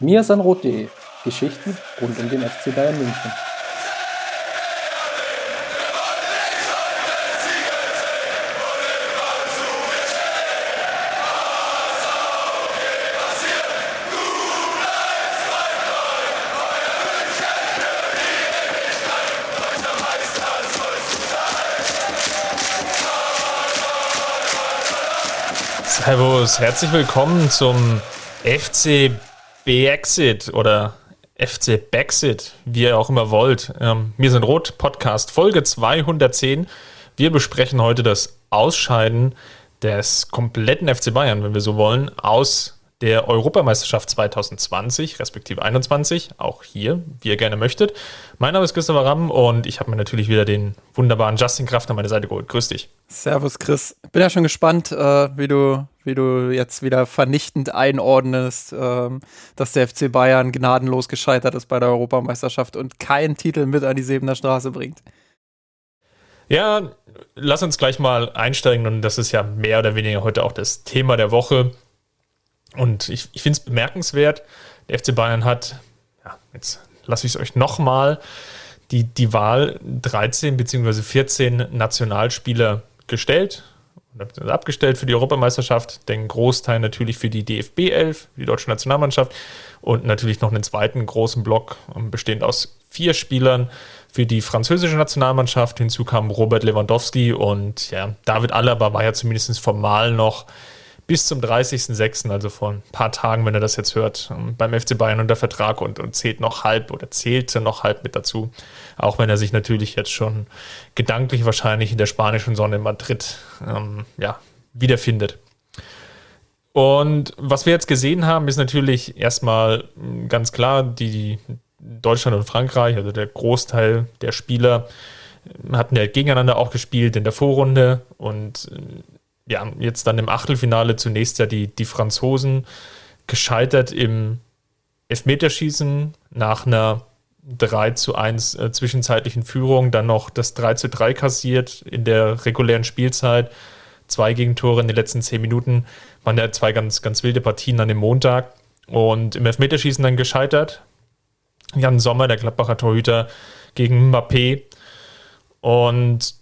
mirsanrot.de Geschichten rund um den FC Bayern München. Servus, herzlich willkommen zum FC Brexit oder FC Baxit, wie ihr auch immer wollt. Ähm, wir sind Rot Podcast Folge 210. Wir besprechen heute das Ausscheiden des kompletten FC Bayern, wenn wir so wollen, aus der Europameisterschaft 2020, respektive 21, auch hier, wie ihr gerne möchtet. Mein Name ist Christopher Ramm und ich habe mir natürlich wieder den wunderbaren Justin Kraft an meine Seite geholt. Grüß dich. Servus, Chris. Bin ja schon gespannt, äh, wie, du, wie du jetzt wieder vernichtend einordnest, äh, dass der FC Bayern gnadenlos gescheitert ist bei der Europameisterschaft und keinen Titel mit an die Sebener Straße bringt. Ja, lass uns gleich mal einsteigen und das ist ja mehr oder weniger heute auch das Thema der Woche. Und ich, ich finde es bemerkenswert, der FC Bayern hat, ja, jetzt lasse ich es euch nochmal, die, die Wahl 13 bzw. 14 Nationalspieler gestellt abgestellt für die Europameisterschaft, den Großteil natürlich für die DFB 11, die deutsche Nationalmannschaft und natürlich noch einen zweiten großen Block, ähm, bestehend aus vier Spielern für die französische Nationalmannschaft. Hinzu kam Robert Lewandowski und ja, David Alaba war ja zumindest formal noch bis zum 30.06., also vor ein paar Tagen, wenn er das jetzt hört, ähm, beim FC Bayern unter Vertrag und, und zählt noch halb oder zählte noch halb mit dazu. Auch wenn er sich natürlich jetzt schon gedanklich wahrscheinlich in der spanischen Sonne in Madrid ähm, ja, wiederfindet. Und was wir jetzt gesehen haben, ist natürlich erstmal hm, ganz klar, die Deutschland und Frankreich, also der Großteil der Spieler, hatten ja gegeneinander auch gespielt in der Vorrunde und ja, jetzt dann im Achtelfinale zunächst ja die, die Franzosen gescheitert im Elfmeterschießen nach einer 3 zu 1 äh, zwischenzeitlichen Führung, dann noch das 3 zu 3 kassiert in der regulären Spielzeit. Zwei Gegentore in den letzten zehn Minuten. Waren ja zwei ganz, ganz wilde Partien an dem Montag. Und im Elfmeterschießen dann gescheitert. Jan Sommer, der Gladbacher Torhüter, gegen Mbappé. Und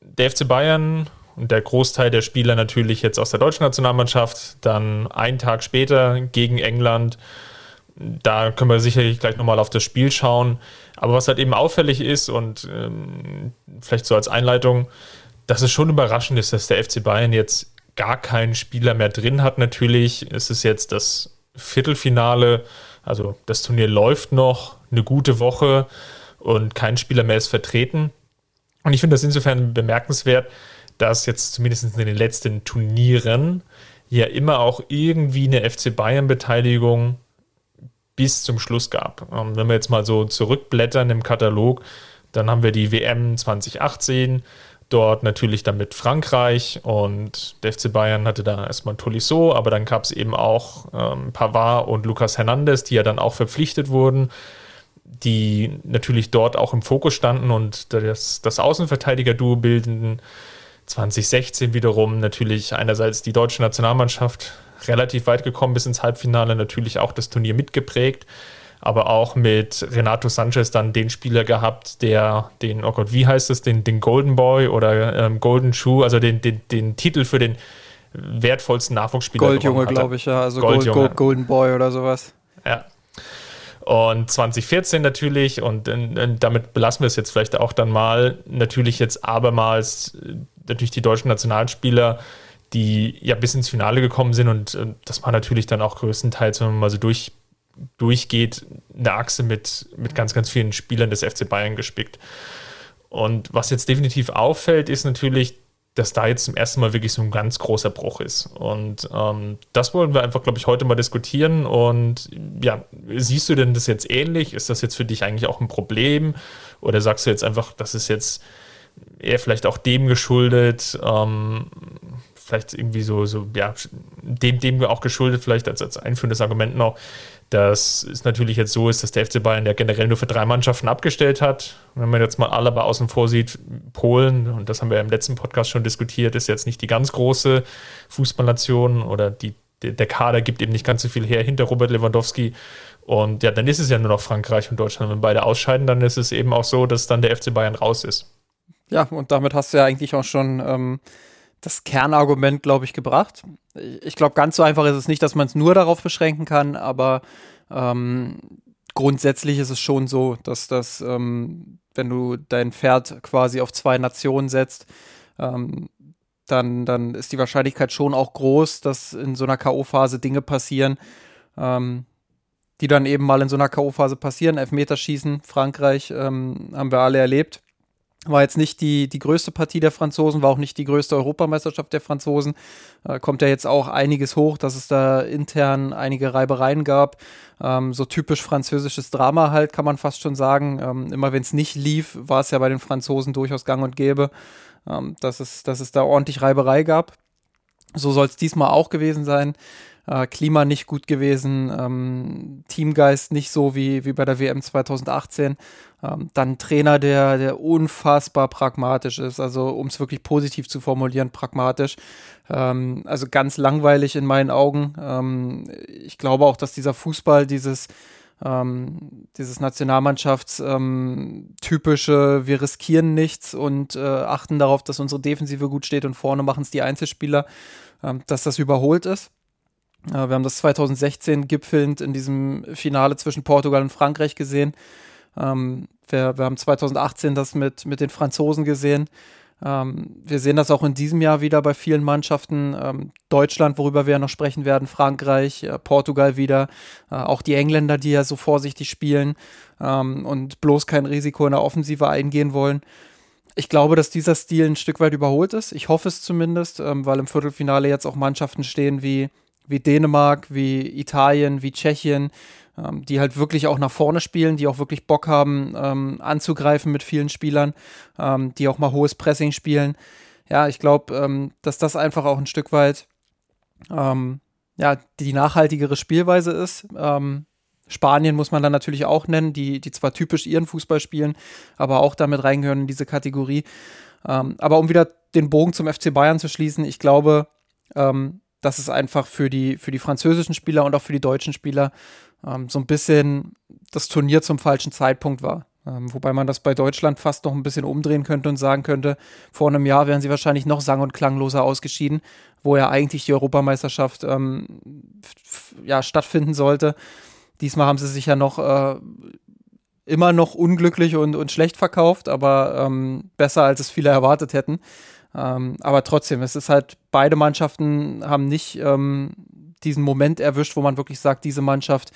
der FC Bayern und der Großteil der Spieler natürlich jetzt aus der deutschen Nationalmannschaft. Dann einen Tag später gegen England. Da können wir sicherlich gleich nochmal auf das Spiel schauen. Aber was halt eben auffällig ist und ähm, vielleicht so als Einleitung, dass es schon überraschend ist, dass der FC Bayern jetzt gar keinen Spieler mehr drin hat. Natürlich ist es jetzt das Viertelfinale, also das Turnier läuft noch eine gute Woche und kein Spieler mehr ist vertreten. Und ich finde das insofern bemerkenswert, dass jetzt zumindest in den letzten Turnieren ja immer auch irgendwie eine FC Bayern-Beteiligung bis zum Schluss gab. Ähm, wenn wir jetzt mal so zurückblättern im Katalog, dann haben wir die WM 2018, dort natürlich dann mit Frankreich und der FC Bayern hatte da erstmal Tolisso, aber dann gab es eben auch ähm, Pavard und Lucas Hernandez, die ja dann auch verpflichtet wurden, die natürlich dort auch im Fokus standen und das, das Außenverteidiger-Duo bildenden 2016 wiederum natürlich einerseits die deutsche Nationalmannschaft relativ weit gekommen bis ins Halbfinale, natürlich auch das Turnier mitgeprägt, aber auch mit Renato Sanchez dann den Spieler gehabt, der den, oh Gott, wie heißt es, den, den Golden Boy oder ähm, Golden Shoe, also den, den, den Titel für den wertvollsten Nachwuchsspieler. Goldjunge, glaube ich, ja, also Gold, Gold, Golden Boy oder sowas. Ja, und 2014 natürlich, und, und, damit belassen wir es jetzt vielleicht auch dann mal, natürlich jetzt abermals natürlich die deutschen Nationalspieler, die ja bis ins Finale gekommen sind. Und, und das war natürlich dann auch größtenteils, wenn man mal so durch, durchgeht, eine Achse mit, mit ganz, ganz vielen Spielern des FC Bayern gespickt. Und was jetzt definitiv auffällt, ist natürlich, dass da jetzt zum ersten Mal wirklich so ein ganz großer Bruch ist. Und ähm, das wollen wir einfach, glaube ich, heute mal diskutieren. Und ja, siehst du denn das jetzt ähnlich? Ist das jetzt für dich eigentlich auch ein Problem? Oder sagst du jetzt einfach, das ist jetzt eher vielleicht auch dem geschuldet, ähm, vielleicht irgendwie so, so, ja, dem, dem auch geschuldet, vielleicht als, als einführendes Argument noch, dass es natürlich jetzt so ist, dass der FC Bayern ja generell nur für drei Mannschaften abgestellt hat. Wenn man jetzt mal Alaba außen vor sieht, Polen, und das haben wir im letzten Podcast schon diskutiert, ist jetzt nicht die ganz große Fußballnation oder die, der Kader gibt eben nicht ganz so viel her hinter Robert Lewandowski Und ja, dann ist es ja nur noch Frankreich und Deutschland. Wenn beide ausscheiden, dann ist es eben auch so, dass dann der FC Bayern raus ist. Ja, und damit hast du ja eigentlich auch schon ähm, das Kernargument, glaube ich, gebracht. Ich glaube, ganz so einfach ist es nicht, dass man es nur darauf beschränken kann, aber ähm, grundsätzlich ist es schon so, dass das, ähm, wenn du dein Pferd quasi auf zwei Nationen setzt, ähm, dann, dann ist die Wahrscheinlichkeit schon auch groß, dass in so einer K.O.-Phase Dinge passieren, ähm, die dann eben mal in so einer K.O.-Phase passieren. Elfmeterschießen, Frankreich, ähm, haben wir alle erlebt. War jetzt nicht die, die größte Partie der Franzosen, war auch nicht die größte Europameisterschaft der Franzosen. Äh, kommt ja jetzt auch einiges hoch, dass es da intern einige Reibereien gab. Ähm, so typisch französisches Drama halt, kann man fast schon sagen. Ähm, immer wenn es nicht lief, war es ja bei den Franzosen durchaus gang und gäbe, ähm, dass, es, dass es da ordentlich Reiberei gab. So soll es diesmal auch gewesen sein äh, Klima nicht gut gewesen, ähm, Teamgeist nicht so wie, wie bei der WM 2018. Ähm, dann Trainer, der, der unfassbar pragmatisch ist, also um es wirklich positiv zu formulieren, pragmatisch. Ähm, also ganz langweilig in meinen Augen. Ähm, ich glaube auch, dass dieser Fußball, dieses ähm, dieses Nationalmannschafts ähm, wir riskieren nichts und äh, achten darauf, dass unsere Defensive gut steht und vorne machen es die Einzelspieler, ähm, dass das überholt ist. Äh, wir haben das 2016 gipfelnd in diesem Finale zwischen Portugal und Frankreich gesehen. Ähm, wir, wir, haben 2018 das mit, mit den Franzosen gesehen. Ähm, wir sehen das auch in diesem Jahr wieder bei vielen Mannschaften. Ähm, Deutschland, worüber wir ja noch sprechen werden, Frankreich, äh, Portugal wieder, äh, auch die Engländer, die ja so vorsichtig spielen und bloß kein Risiko in der Offensive eingehen wollen. Ich glaube, dass dieser Stil ein Stück weit überholt ist. Ich hoffe es zumindest, weil im Viertelfinale jetzt auch Mannschaften stehen wie wie Dänemark, wie Italien, wie Tschechien, ähm, die halt wirklich auch nach vorne spielen, die auch wirklich Bock haben, ähm, anzugreifen mit vielen Spielern, ähm, die auch mal hohes Pressing spielen. Ja, ich glaube, ähm, dass das einfach auch ein Stück weit ähm, ja, die nachhaltigere Spielweise ist. Ähm, Spanien muss man dann natürlich auch nennen, die, die zwar typisch ihren Fußball spielen, aber auch damit reingehören in diese Kategorie. aber um wieder den Bogen zum FC Bayern zu schließen, ich glaube, ähm, dass es einfach für die, für die französischen Spieler und auch für die deutschen Spieler ähm, so ein bisschen das Turnier zum falschen Zeitpunkt war. Ähm, wobei man das bei Deutschland fast noch ein bisschen umdrehen könnte und sagen könnte, vor einem Jahr wären sie wahrscheinlich noch sang- und klangloser ausgeschieden, wo ja eigentlich die Europameisterschaft ähm, ja, stattfinden sollte. Diesmal haben sie sich ja noch äh, immer noch unglücklich und, und schlecht verkauft, aber ähm, besser als es viele erwartet hätten. Ähm, aber trotzdem, es ist halt, beide Mannschaften haben nicht ähm, diesen Moment erwischt, wo man wirklich sagt, diese Mannschaft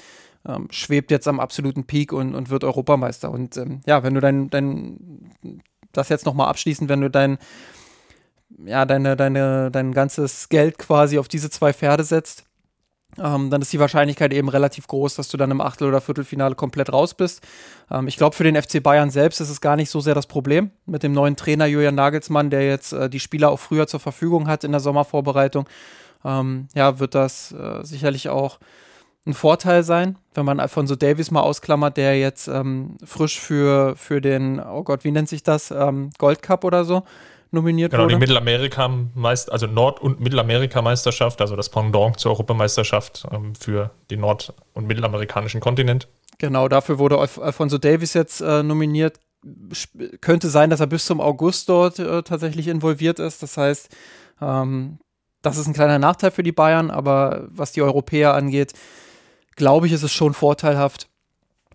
ähm, schwebt jetzt am absoluten Peak und, und wird Europameister. Und ähm, ja, wenn du dein, dein das jetzt nochmal abschließend, wenn du dein, ja, deine, deine, dein ganzes Geld quasi auf diese zwei Pferde setzt, ähm, dann ist die Wahrscheinlichkeit eben relativ groß, dass du dann im Achtel- oder Viertelfinale komplett raus bist. Ähm, ich glaube, für den FC Bayern selbst ist es gar nicht so sehr das Problem mit dem neuen Trainer Julian Nagelsmann, der jetzt äh, die Spieler auch früher zur Verfügung hat in der Sommervorbereitung. Ähm, ja, wird das äh, sicherlich auch ein Vorteil sein, wenn man Alfonso Davis mal ausklammert, der jetzt ähm, frisch für, für den, oh Gott, wie nennt sich das, ähm, Gold Cup oder so nominiert genau, wurde. Genau, die Mittelamerika Meist also Nord- und Mittelamerika-Meisterschaft, also das Pendant zur Europameisterschaft ähm, für den nord- und mittelamerikanischen Kontinent. Genau, dafür wurde Alf Alfonso Davis jetzt äh, nominiert. Sp könnte sein, dass er bis zum August dort äh, tatsächlich involviert ist. Das heißt, ähm, das ist ein kleiner Nachteil für die Bayern, aber was die Europäer angeht, glaube ich, ist es schon vorteilhaft,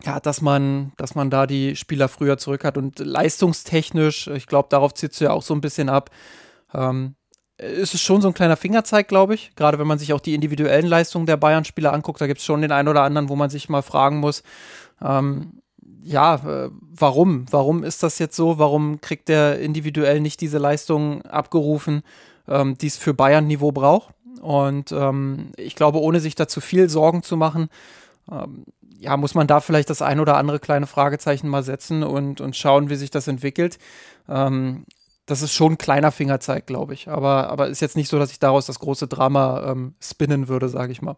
ja, dass man, dass man da die Spieler früher zurück hat und leistungstechnisch, ich glaube, darauf zieht du ja auch so ein bisschen ab. Ähm, ist es schon so ein kleiner Fingerzeig, glaube ich. Gerade wenn man sich auch die individuellen Leistungen der Bayern-Spieler anguckt, da gibt es schon den einen oder anderen, wo man sich mal fragen muss, ähm, ja, äh, warum? Warum ist das jetzt so? Warum kriegt der individuell nicht diese Leistungen abgerufen, ähm, die es für Bayern-Niveau braucht? Und ähm, ich glaube, ohne sich da zu viel Sorgen zu machen, ja, muss man da vielleicht das ein oder andere kleine Fragezeichen mal setzen und, und schauen, wie sich das entwickelt. Ähm, das ist schon ein kleiner Fingerzeig, glaube ich. Aber, aber ist jetzt nicht so, dass ich daraus das große Drama ähm, spinnen würde, sage ich mal.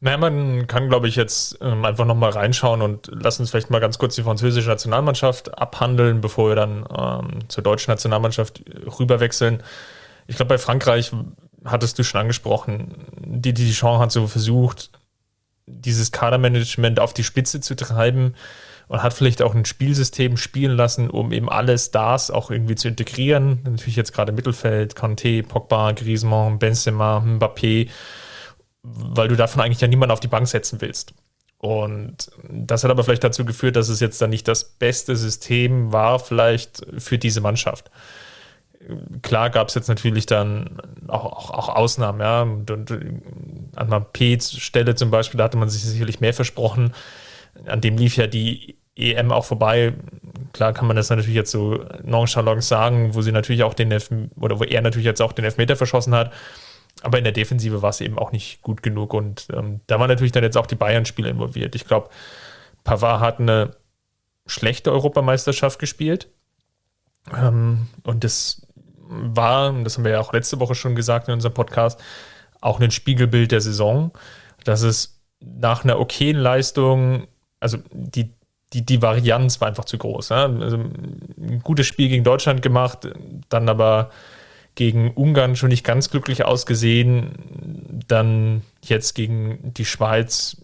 Naja, man kann, glaube ich, jetzt ähm, einfach nochmal reinschauen und lass uns vielleicht mal ganz kurz die französische Nationalmannschaft abhandeln, bevor wir dann ähm, zur deutschen Nationalmannschaft rüberwechseln. Ich glaube, bei Frankreich hattest du schon angesprochen, die, die Chance hat so versucht, dieses Kadermanagement auf die Spitze zu treiben und hat vielleicht auch ein Spielsystem spielen lassen, um eben alle Stars auch irgendwie zu integrieren. Natürlich jetzt gerade Mittelfeld, Kanté, Pogba, Griezmann, Benzema, Mbappé, weil du davon eigentlich ja niemanden auf die Bank setzen willst. Und das hat aber vielleicht dazu geführt, dass es jetzt dann nicht das beste System war, vielleicht für diese Mannschaft. Klar gab es jetzt natürlich dann auch, auch, auch Ausnahmen, ja. An Mapets Stelle zum Beispiel, da hatte man sich sicherlich mehr versprochen. An dem lief ja die EM auch vorbei. Klar kann man das natürlich jetzt so nonchalant sagen, wo sie natürlich auch den Elf oder wo er natürlich jetzt auch den Elfmeter verschossen hat. Aber in der Defensive war es eben auch nicht gut genug. Und ähm, da waren natürlich dann jetzt auch die Bayern-Spiele involviert. Ich glaube, Pavard hat eine schlechte Europameisterschaft gespielt. Ähm, und das war, das haben wir ja auch letzte Woche schon gesagt in unserem Podcast, auch ein Spiegelbild der Saison, dass es nach einer okayen Leistung, also die, die, die Varianz war einfach zu groß. Ja? Also ein gutes Spiel gegen Deutschland gemacht, dann aber gegen Ungarn schon nicht ganz glücklich ausgesehen. Dann jetzt gegen die Schweiz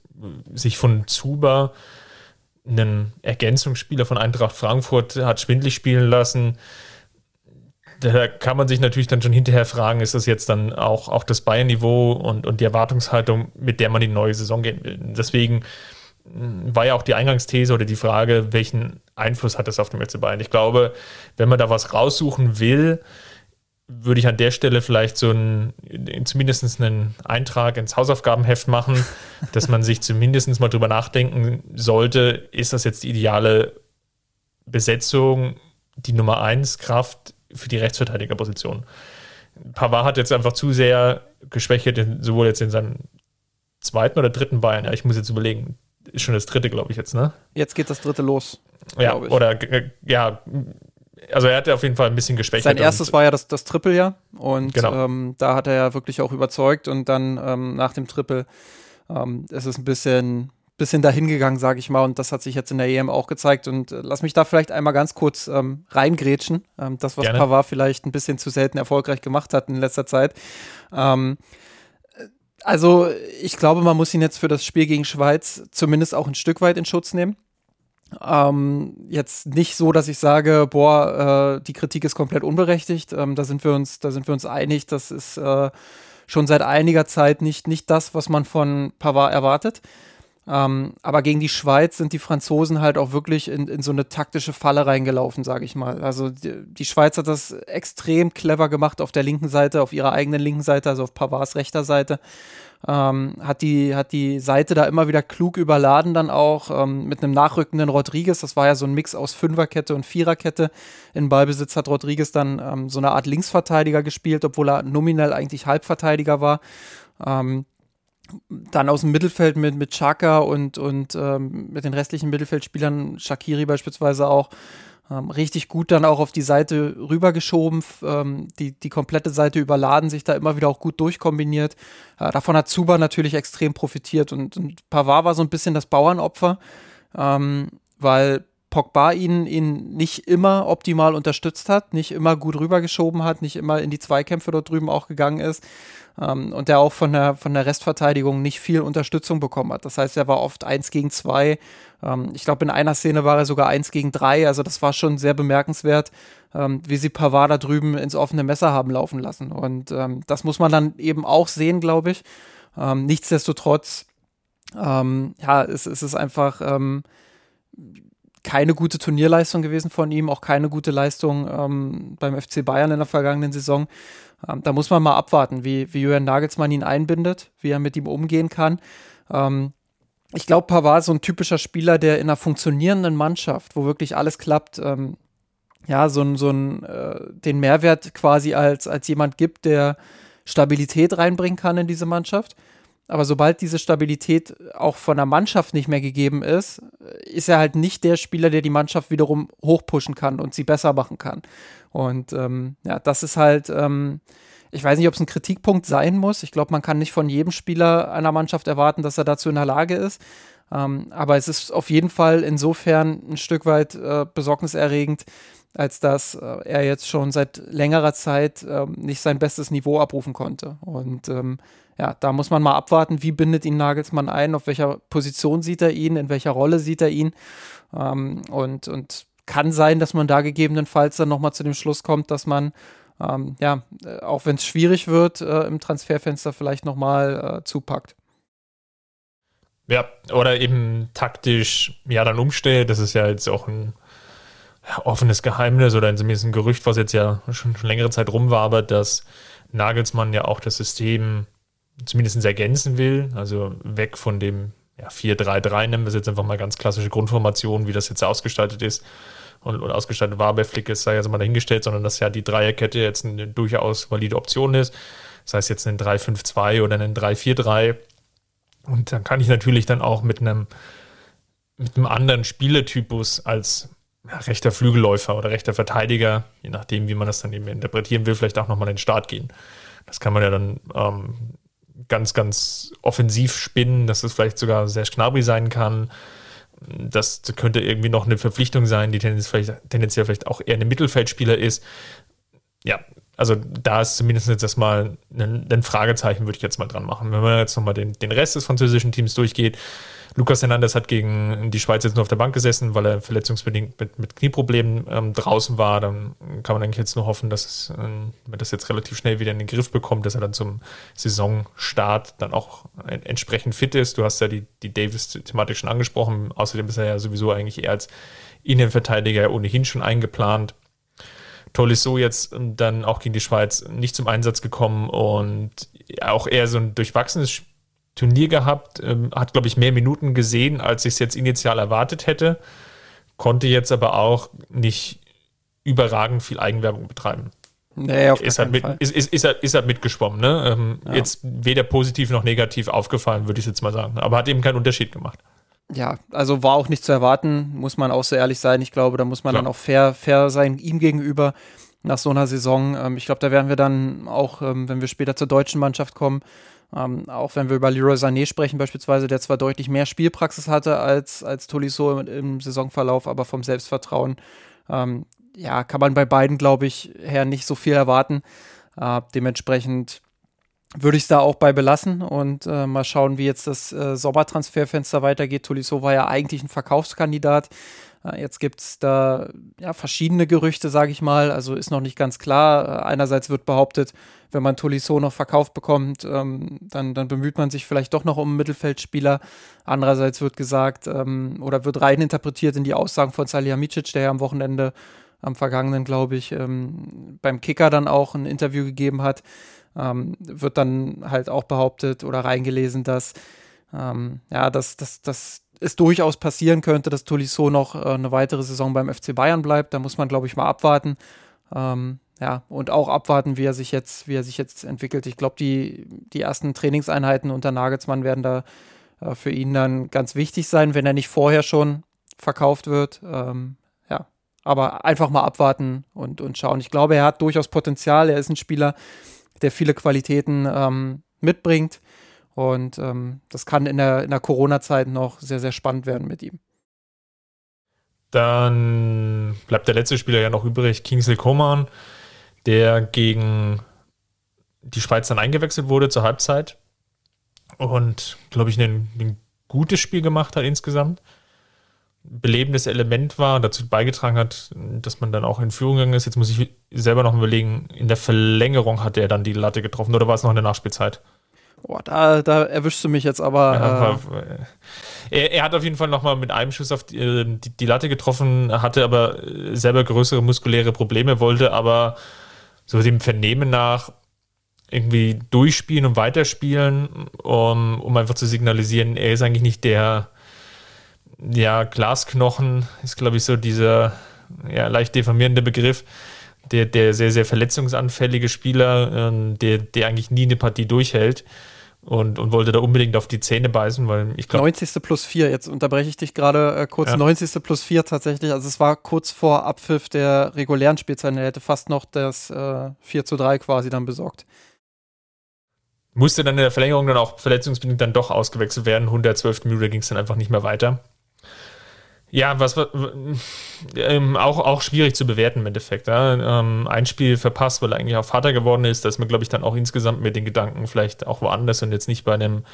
sich von Zuber einen Ergänzungsspieler von Eintracht Frankfurt hat schwindlig spielen lassen. Da kann man sich natürlich dann schon hinterher fragen, ist das jetzt dann auch, auch das Bayern-Niveau und, und die Erwartungshaltung, mit der man die neue Saison gehen will. Deswegen war ja auch die Eingangsthese oder die Frage, welchen Einfluss hat das auf den FC Bayern? Ich glaube, wenn man da was raussuchen will, würde ich an der Stelle vielleicht so ein, zumindest einen Eintrag ins Hausaufgabenheft machen, dass man sich zumindest mal drüber nachdenken sollte, ist das jetzt die ideale Besetzung, die Nummer 1 Kraft für die Rechtsverteidigerposition. Pavard hat jetzt einfach zu sehr geschwächt, sowohl jetzt in seinem zweiten oder dritten Bayern. Ja, ich muss jetzt überlegen. Ist schon das dritte, glaube ich, jetzt, ne? Jetzt geht das dritte los. Ja, oder ja, also er hat auf jeden Fall ein bisschen geschwächt. Sein erstes war ja das, das Triple ja und genau. ähm, da hat er ja wirklich auch überzeugt und dann ähm, nach dem Triple ähm, ist es ein bisschen, bisschen dahingegangen, sage ich mal und das hat sich jetzt in der EM auch gezeigt und äh, lass mich da vielleicht einmal ganz kurz ähm, reingrätschen, ähm, das was Gerne. Pavard vielleicht ein bisschen zu selten erfolgreich gemacht hat in letzter Zeit. Ähm, also ich glaube, man muss ihn jetzt für das Spiel gegen Schweiz zumindest auch ein Stück weit in Schutz nehmen. Ähm, jetzt nicht so, dass ich sage, boah, äh, die Kritik ist komplett unberechtigt. Ähm, da sind wir uns, da sind wir uns einig. Das ist äh, schon seit einiger Zeit nicht, nicht das, was man von Pavard erwartet. Ähm, aber gegen die Schweiz sind die Franzosen halt auch wirklich in, in so eine taktische Falle reingelaufen, sage ich mal. Also die, die, Schweiz hat das extrem clever gemacht auf der linken Seite, auf ihrer eigenen linken Seite, also auf Pavards rechter Seite ähm, hat, die, hat die Seite da immer wieder klug überladen, dann auch ähm, mit einem nachrückenden Rodriguez. Das war ja so ein Mix aus Fünferkette und Viererkette. In Ballbesitz hat Rodriguez dann ähm, so eine Art Linksverteidiger gespielt, obwohl er nominell eigentlich Halbverteidiger war. Ähm, dann aus dem Mittelfeld mit, mit Chaka und, und ähm, mit den restlichen Mittelfeldspielern, Shakiri beispielsweise auch, ähm, richtig gut dann auch auf die Seite rübergeschoben, ähm, die, die komplette Seite überladen, sich da immer wieder auch gut durchkombiniert. Äh, davon hat Zuba natürlich extrem profitiert und, und Pavard war so ein bisschen das Bauernopfer, ähm, weil Pogba ihn, ihn nicht immer optimal unterstützt hat, nicht immer gut rübergeschoben hat, nicht immer in die Zweikämpfe dort drüben auch gegangen ist ähm, und der auch von der, von der Restverteidigung nicht viel Unterstützung bekommen hat. Das heißt, er war oft eins gegen zwei ähm, ich glaube, in einer Szene war er sogar eins gegen drei. Also das war schon sehr bemerkenswert, ähm, wie sie Pavard da drüben ins offene Messer haben laufen lassen. Und ähm, das muss man dann eben auch sehen, glaube ich. Ähm, nichtsdestotrotz, ähm, ja, es, es, ist einfach keine gute Turnierleistung gewesen von ihm, auch keine gute Leistung beim FC Bayern in der vergangenen Saison. da muss man mal abwarten, wie, wie Jürgen Nagelsmann ihn einbindet, wie er mit ihm umgehen kann. Ähm, ich glaube, Pavard ist so ein typischer Spieler, der in einer funktionierenden Mannschaft, wo wirklich alles klappt, ähm, ja, so, so ein, äh, den Mehrwert quasi als, als jemand gibt, der Stabilität reinbringen kann in diese Mannschaft. Aber sobald diese Stabilität auch von der Mannschaft nicht mehr gegeben ist, ist er halt nicht der Spieler, der die Mannschaft wiederum hochpushen kann und sie besser machen kann. Und ähm, ja, das ist halt ähm, ich weiß nicht, ob es ein Kritikpunkt sein muss. Ich glaube, man kann nicht von jedem Spieler einer Mannschaft erwarten, dass er dazu in der Lage ist. Ähm, aber es ist auf jeden Fall insofern ein Stück weit äh, besorgniserregend, als dass äh, er jetzt schon seit längerer Zeit ähm, nicht sein bestes Niveau abrufen konnte. Und ähm, ja, da muss man mal abwarten, wie bindet ihn Nagelsmann ein, auf welcher Position sieht er ihn, in welcher Rolle sieht er ihn. Ähm, und, und kann sein, dass man da gegebenenfalls dann nochmal zu dem Schluss kommt, dass man ähm, ja, äh, auch wenn es schwierig wird, äh, im Transferfenster vielleicht nochmal äh, zupackt. Ja, oder eben taktisch ja dann umstellt. Das ist ja jetzt auch ein offenes Geheimnis oder zumindest ein Gerücht, was jetzt ja schon, schon längere Zeit rumwabert, dass Nagelsmann ja auch das System zumindest ergänzen will. Also weg von dem ja, 4-3-3 nennen wir es jetzt einfach mal ganz klassische Grundformation, wie das jetzt ausgestaltet ist und, und ausgestattet war bei Flick, ist sei jetzt mal dahingestellt, sondern dass ja die Dreierkette jetzt eine durchaus valide Option ist. Das heißt jetzt ein 3-5-2 oder ein 3-4-3. Und dann kann ich natürlich dann auch mit einem, mit einem anderen Spieletypus als ja, rechter Flügelläufer oder rechter Verteidiger, je nachdem, wie man das dann eben interpretieren will, vielleicht auch nochmal in den Start gehen. Das kann man ja dann ähm, ganz, ganz offensiv spinnen, dass es vielleicht sogar sehr schnabri sein kann das könnte irgendwie noch eine Verpflichtung sein, die tendenziell vielleicht, tendenziell vielleicht auch eher ein Mittelfeldspieler ist. Ja, also da ist zumindest jetzt erstmal ein, ein Fragezeichen, würde ich jetzt mal dran machen. Wenn man jetzt nochmal den, den Rest des französischen Teams durchgeht, Lukas Hernandez hat gegen die Schweiz jetzt nur auf der Bank gesessen, weil er verletzungsbedingt mit, mit Knieproblemen ähm, draußen war. Dann kann man eigentlich jetzt nur hoffen, dass es, ähm, wenn das jetzt relativ schnell wieder in den Griff bekommt, dass er dann zum Saisonstart dann auch entsprechend fit ist. Du hast ja die, die Davis-Thematik schon angesprochen. Außerdem ist er ja sowieso eigentlich eher als Innenverteidiger ohnehin schon eingeplant. Tolisso jetzt dann auch gegen die Schweiz nicht zum Einsatz gekommen und auch eher so ein durchwachsenes Turnier gehabt, ähm, hat, glaube ich, mehr Minuten gesehen, als ich es jetzt initial erwartet hätte, konnte jetzt aber auch nicht überragend viel Eigenwerbung betreiben. Nee, auf ist, halt mit, ist, ist, ist, halt, ist halt mitgeschwommen. Ne? Ähm, ja. Jetzt weder positiv noch negativ aufgefallen, würde ich jetzt mal sagen. Aber hat eben keinen Unterschied gemacht. Ja, also war auch nicht zu erwarten, muss man auch so ehrlich sein. Ich glaube, da muss man Klar. dann auch fair, fair sein ihm gegenüber nach so einer Saison. Ähm, ich glaube, da werden wir dann auch, ähm, wenn wir später zur deutschen Mannschaft kommen, ähm, auch wenn wir über Leroy Sané sprechen, beispielsweise, der zwar deutlich mehr Spielpraxis hatte als, als Tolisso im, Saisonverlauf, aber vom Selbstvertrauen, ähm, ja, kann man bei beiden, glaube ich, her nicht so viel erwarten. Äh, dementsprechend würde ich es da auch bei belassen und äh, mal schauen, wie jetzt das äh, Sommertransferfenster weitergeht. Tolisso war ja eigentlich ein Verkaufskandidat. Äh, jetzt gibt es da ja, verschiedene Gerüchte, sage ich mal. Also ist noch nicht ganz klar. Äh, einerseits wird behauptet, wenn man Tolisso noch verkauft bekommt, ähm, dann, dann bemüht man sich vielleicht doch noch um einen Mittelfeldspieler. Andererseits wird gesagt ähm, oder wird rein interpretiert in die Aussagen von Salihamidzic, der ja am Wochenende, am vergangenen, glaube ich, ähm, beim Kicker dann auch ein Interview gegeben hat. Ähm, wird dann halt auch behauptet oder reingelesen, dass ähm, ja, dass, dass, dass es durchaus passieren könnte, dass Tolisso noch äh, eine weitere Saison beim FC Bayern bleibt. Da muss man, glaube ich, mal abwarten. Ähm, ja, und auch abwarten, wie er sich jetzt, wie er sich jetzt entwickelt. Ich glaube, die, die ersten Trainingseinheiten unter Nagelsmann werden da äh, für ihn dann ganz wichtig sein, wenn er nicht vorher schon verkauft wird. Ähm, aber einfach mal abwarten und, und schauen. Ich glaube, er hat durchaus Potenzial. Er ist ein Spieler, der viele Qualitäten ähm, mitbringt. Und ähm, das kann in der, in der Corona-Zeit noch sehr, sehr spannend werden mit ihm. Dann bleibt der letzte Spieler ja noch übrig, Kingsley Coman, der gegen die Schweiz dann eingewechselt wurde zur Halbzeit und, glaube ich, ein, ein gutes Spiel gemacht hat insgesamt. Belebendes Element war, dazu beigetragen hat, dass man dann auch in Führung gegangen ist. Jetzt muss ich selber noch überlegen, in der Verlängerung hat er dann die Latte getroffen oder war es noch in der Nachspielzeit? Boah, da, da erwischst du mich jetzt aber. Ja, äh, er, er, hat auf jeden Fall nochmal mit einem Schuss auf die, äh, die, die, Latte getroffen, hatte aber selber größere muskuläre Probleme, wollte aber so dem Vernehmen nach irgendwie durchspielen und weiterspielen, um, um einfach zu signalisieren, er ist eigentlich nicht der ja, Glasknochen, ist glaube ich so dieser ja, leicht deformierende Begriff, der, der sehr, sehr verletzungsanfällige Spieler, äh, der, der eigentlich nie eine Partie durchhält und, und wollte da unbedingt auf die Zähne beißen, weil ich glaube. 90. plus 4, jetzt unterbreche ich dich gerade äh, kurz. Ja. 90. plus 4 tatsächlich, also es war kurz vor Abpfiff der regulären Spielzeit, er hätte fast noch das äh, 4 zu 3 quasi dann besorgt. Musste dann in der Verlängerung dann auch verletzungsbedingt dann doch ausgewechselt werden. 112. Minute ging es dann einfach nicht mehr weiter. Ja, was ähm, auch, auch schwierig zu bewerten im Endeffekt. Ja? Ähm, ein Spiel verpasst, weil er eigentlich auch Vater geworden ist. Da ist man, glaube ich, dann auch insgesamt mit den Gedanken vielleicht auch woanders und jetzt nicht bei einem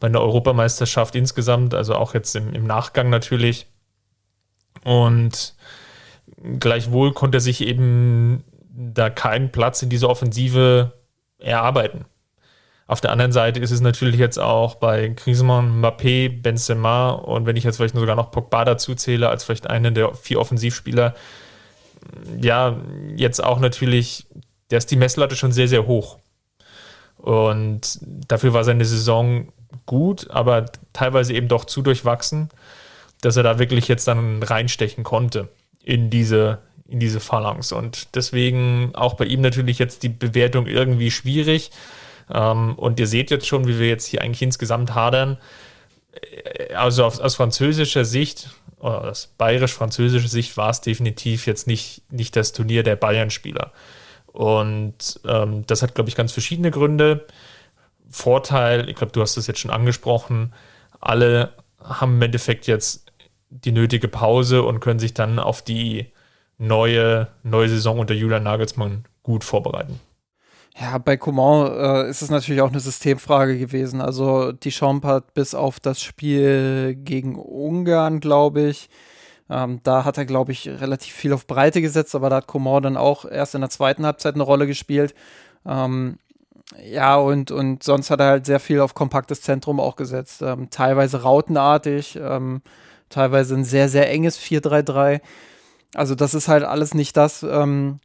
bei einer Europameisterschaft insgesamt, also auch jetzt im, im Nachgang natürlich. Und gleichwohl konnte er sich eben da keinen Platz in dieser Offensive erarbeiten. Auf der anderen Seite ist es natürlich jetzt auch bei Griezmann, Mbappé, Benzema und wenn ich jetzt vielleicht sogar noch Pogba dazu zähle, als vielleicht einen der vier Offensivspieler, ja, jetzt auch natürlich, der ist die Messlatte schon sehr, sehr hoch. Und dafür war seine Saison gut, aber teilweise eben doch zu durchwachsen, dass er da wirklich jetzt dann reinstechen konnte in diese, in diese Phalanx. Und deswegen auch bei ihm natürlich jetzt die Bewertung irgendwie schwierig. Ähm, und ihr seht jetzt schon, wie wir jetzt hier eigentlich insgesamt hadern. Also aus, aus französischer Sicht, oder aus bayerisch-französischer Sicht, war es definitiv jetzt nicht, nicht das Turnier der Bayern-Spieler. Und ähm, das hat, glaube ich, ganz verschiedene Gründe. Vorteil, ich glaube, du hast es jetzt schon angesprochen, alle haben im Endeffekt jetzt die nötige Pause und können sich dann auf die neue, neue Saison unter Julian Nagelsmann gut vorbereiten. Ja, bei Coman äh, ist es natürlich auch eine Systemfrage gewesen. Also die Champ hat bis auf das Spiel gegen Ungarn, glaube ich, ähm, da hat er, glaube ich, relativ viel auf Breite gesetzt, aber da hat Coman dann auch erst in der zweiten Halbzeit eine Rolle gespielt. Ähm, ja, und, und sonst hat er halt sehr viel auf kompaktes Zentrum auch gesetzt. Ähm, teilweise rautenartig, ähm, teilweise ein sehr, sehr enges 4-3-3. Also das ist halt alles nicht das, ähm,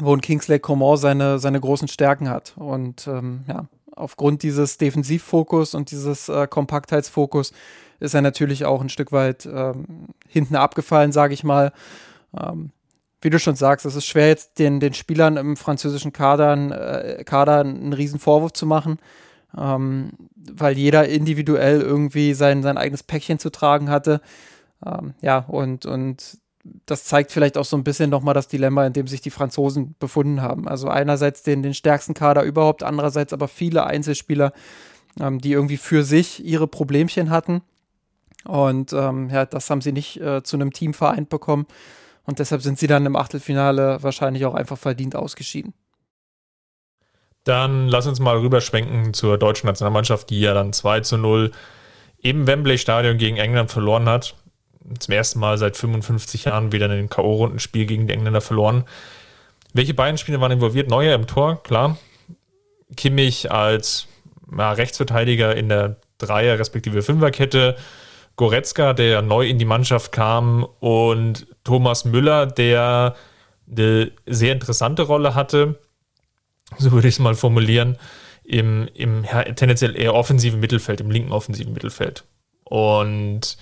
wo ein Kingsley Coman seine, seine großen Stärken hat. Und ähm, ja, aufgrund dieses Defensivfokus und dieses äh, Kompaktheitsfokus ist er natürlich auch ein Stück weit ähm, hinten abgefallen, sage ich mal. Ähm, wie du schon sagst, es ist schwer jetzt den, den Spielern im französischen Kader, äh, Kader einen riesen Vorwurf zu machen, ähm, weil jeder individuell irgendwie sein, sein eigenes Päckchen zu tragen hatte. Ähm, ja, und, und das zeigt vielleicht auch so ein bisschen nochmal das Dilemma, in dem sich die Franzosen befunden haben. Also einerseits den, den stärksten Kader überhaupt, andererseits aber viele Einzelspieler, ähm, die irgendwie für sich ihre Problemchen hatten. Und ähm, ja, das haben sie nicht äh, zu einem Team vereint bekommen. Und deshalb sind sie dann im Achtelfinale wahrscheinlich auch einfach verdient ausgeschieden. Dann lass uns mal rüberschwenken zur deutschen Nationalmannschaft, die ja dann 2 zu 0 im Wembley Stadion gegen England verloren hat zum ersten Mal seit 55 Jahren wieder ein K.O.-Rundenspiel gegen die Engländer verloren. Welche beiden Spiele waren involviert? Neuer im Tor, klar. Kimmich als ja, Rechtsverteidiger in der Dreier- respektive Fünferkette. Goretzka, der neu in die Mannschaft kam. Und Thomas Müller, der eine sehr interessante Rolle hatte. So würde ich es mal formulieren. Im, im tendenziell eher offensiven Mittelfeld, im linken offensiven Mittelfeld. Und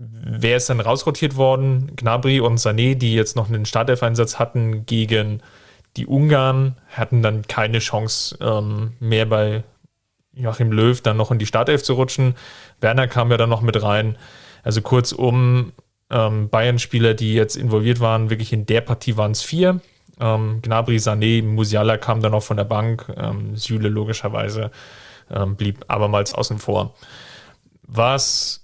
wer ist dann rausrotiert worden? Gnabry und Sané, die jetzt noch einen Startelf-Einsatz hatten gegen die Ungarn, hatten dann keine Chance ähm, mehr bei Joachim Löw dann noch in die Startelf zu rutschen. Werner kam ja dann noch mit rein. Also kurzum, ähm, Bayern-Spieler, die jetzt involviert waren, wirklich in der Partie waren es vier. Ähm, Gnabry, Sané, Musiala kam dann noch von der Bank. Ähm, Süle logischerweise ähm, blieb abermals außen vor. Was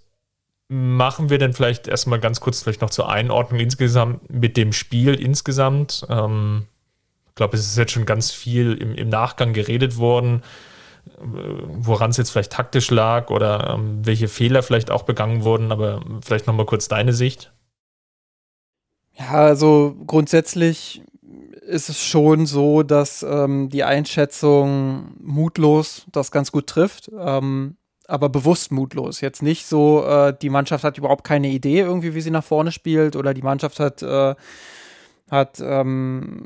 machen wir denn vielleicht erstmal ganz kurz vielleicht noch zur Einordnung insgesamt mit dem Spiel insgesamt. Ähm, ich glaube, es ist jetzt schon ganz viel im, im Nachgang geredet worden, äh, woran es jetzt vielleicht taktisch lag oder ähm, welche Fehler vielleicht auch begangen wurden, aber vielleicht nochmal kurz deine Sicht. Ja, also grundsätzlich ist es schon so, dass ähm, die Einschätzung mutlos das ganz gut trifft. Ähm, aber bewusst mutlos. Jetzt nicht so, äh, die Mannschaft hat überhaupt keine Idee irgendwie, wie sie nach vorne spielt oder die Mannschaft hat, äh, hat ähm,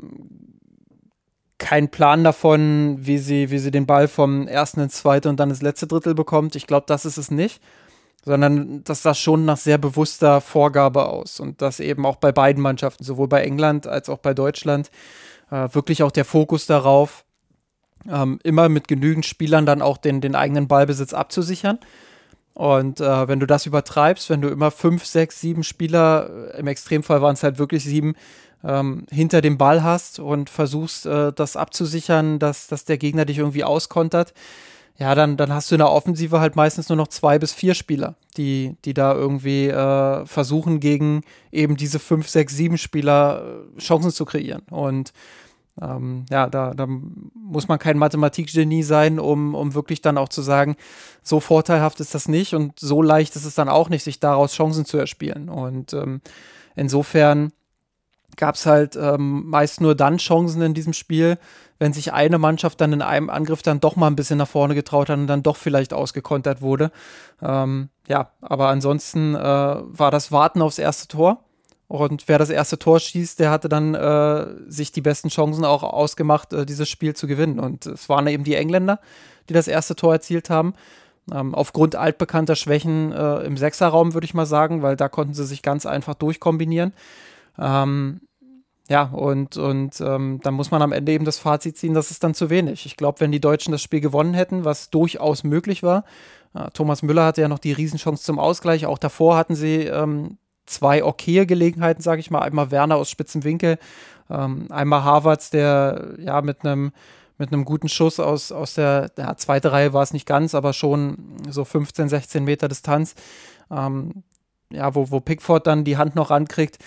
keinen Plan davon, wie sie, wie sie den Ball vom ersten ins zweite und dann ins letzte Drittel bekommt. Ich glaube, das ist es nicht. Sondern das sah schon nach sehr bewusster Vorgabe aus. Und das eben auch bei beiden Mannschaften, sowohl bei England als auch bei Deutschland, äh, wirklich auch der Fokus darauf, ähm, immer mit genügend Spielern dann auch den, den eigenen Ballbesitz abzusichern. Und äh, wenn du das übertreibst, wenn du immer fünf, sechs, sieben Spieler, im Extremfall waren es halt wirklich sieben, ähm, hinter dem Ball hast und versuchst, äh, das abzusichern, dass, dass der Gegner dich irgendwie auskontert, ja, dann, dann hast du in der Offensive halt meistens nur noch zwei bis vier Spieler, die, die da irgendwie äh, versuchen, gegen eben diese fünf, sechs, sieben Spieler äh, Chancen zu kreieren. Und ähm, ja, da, da muss man kein Mathematikgenie sein, um, um wirklich dann auch zu sagen, so vorteilhaft ist das nicht und so leicht ist es dann auch nicht, sich daraus Chancen zu erspielen. Und ähm, insofern gab es halt ähm, meist nur dann Chancen in diesem Spiel, wenn sich eine Mannschaft dann in einem Angriff dann doch mal ein bisschen nach vorne getraut hat und dann doch vielleicht ausgekontert wurde. Ähm, ja, aber ansonsten äh, war das Warten aufs erste Tor. Und wer das erste Tor schießt, der hatte dann äh, sich die besten Chancen auch ausgemacht, äh, dieses Spiel zu gewinnen. Und es waren eben die Engländer, die das erste Tor erzielt haben. Ähm, aufgrund altbekannter Schwächen äh, im Sechserraum, würde ich mal sagen, weil da konnten sie sich ganz einfach durchkombinieren. Ähm, ja, und, und ähm, dann muss man am Ende eben das Fazit ziehen, das ist dann zu wenig. Ich glaube, wenn die Deutschen das Spiel gewonnen hätten, was durchaus möglich war, äh, Thomas Müller hatte ja noch die Riesenchance zum Ausgleich, auch davor hatten sie ähm, zwei okaye Gelegenheiten, sage ich mal. Einmal Werner aus spitzen Winkel, ähm, einmal Havertz, der ja mit einem mit einem guten Schuss aus, aus der, der zweite Reihe war es nicht ganz, aber schon so 15, 16 Meter Distanz. Ähm, ja, wo, wo Pickford dann die Hand noch rankriegt.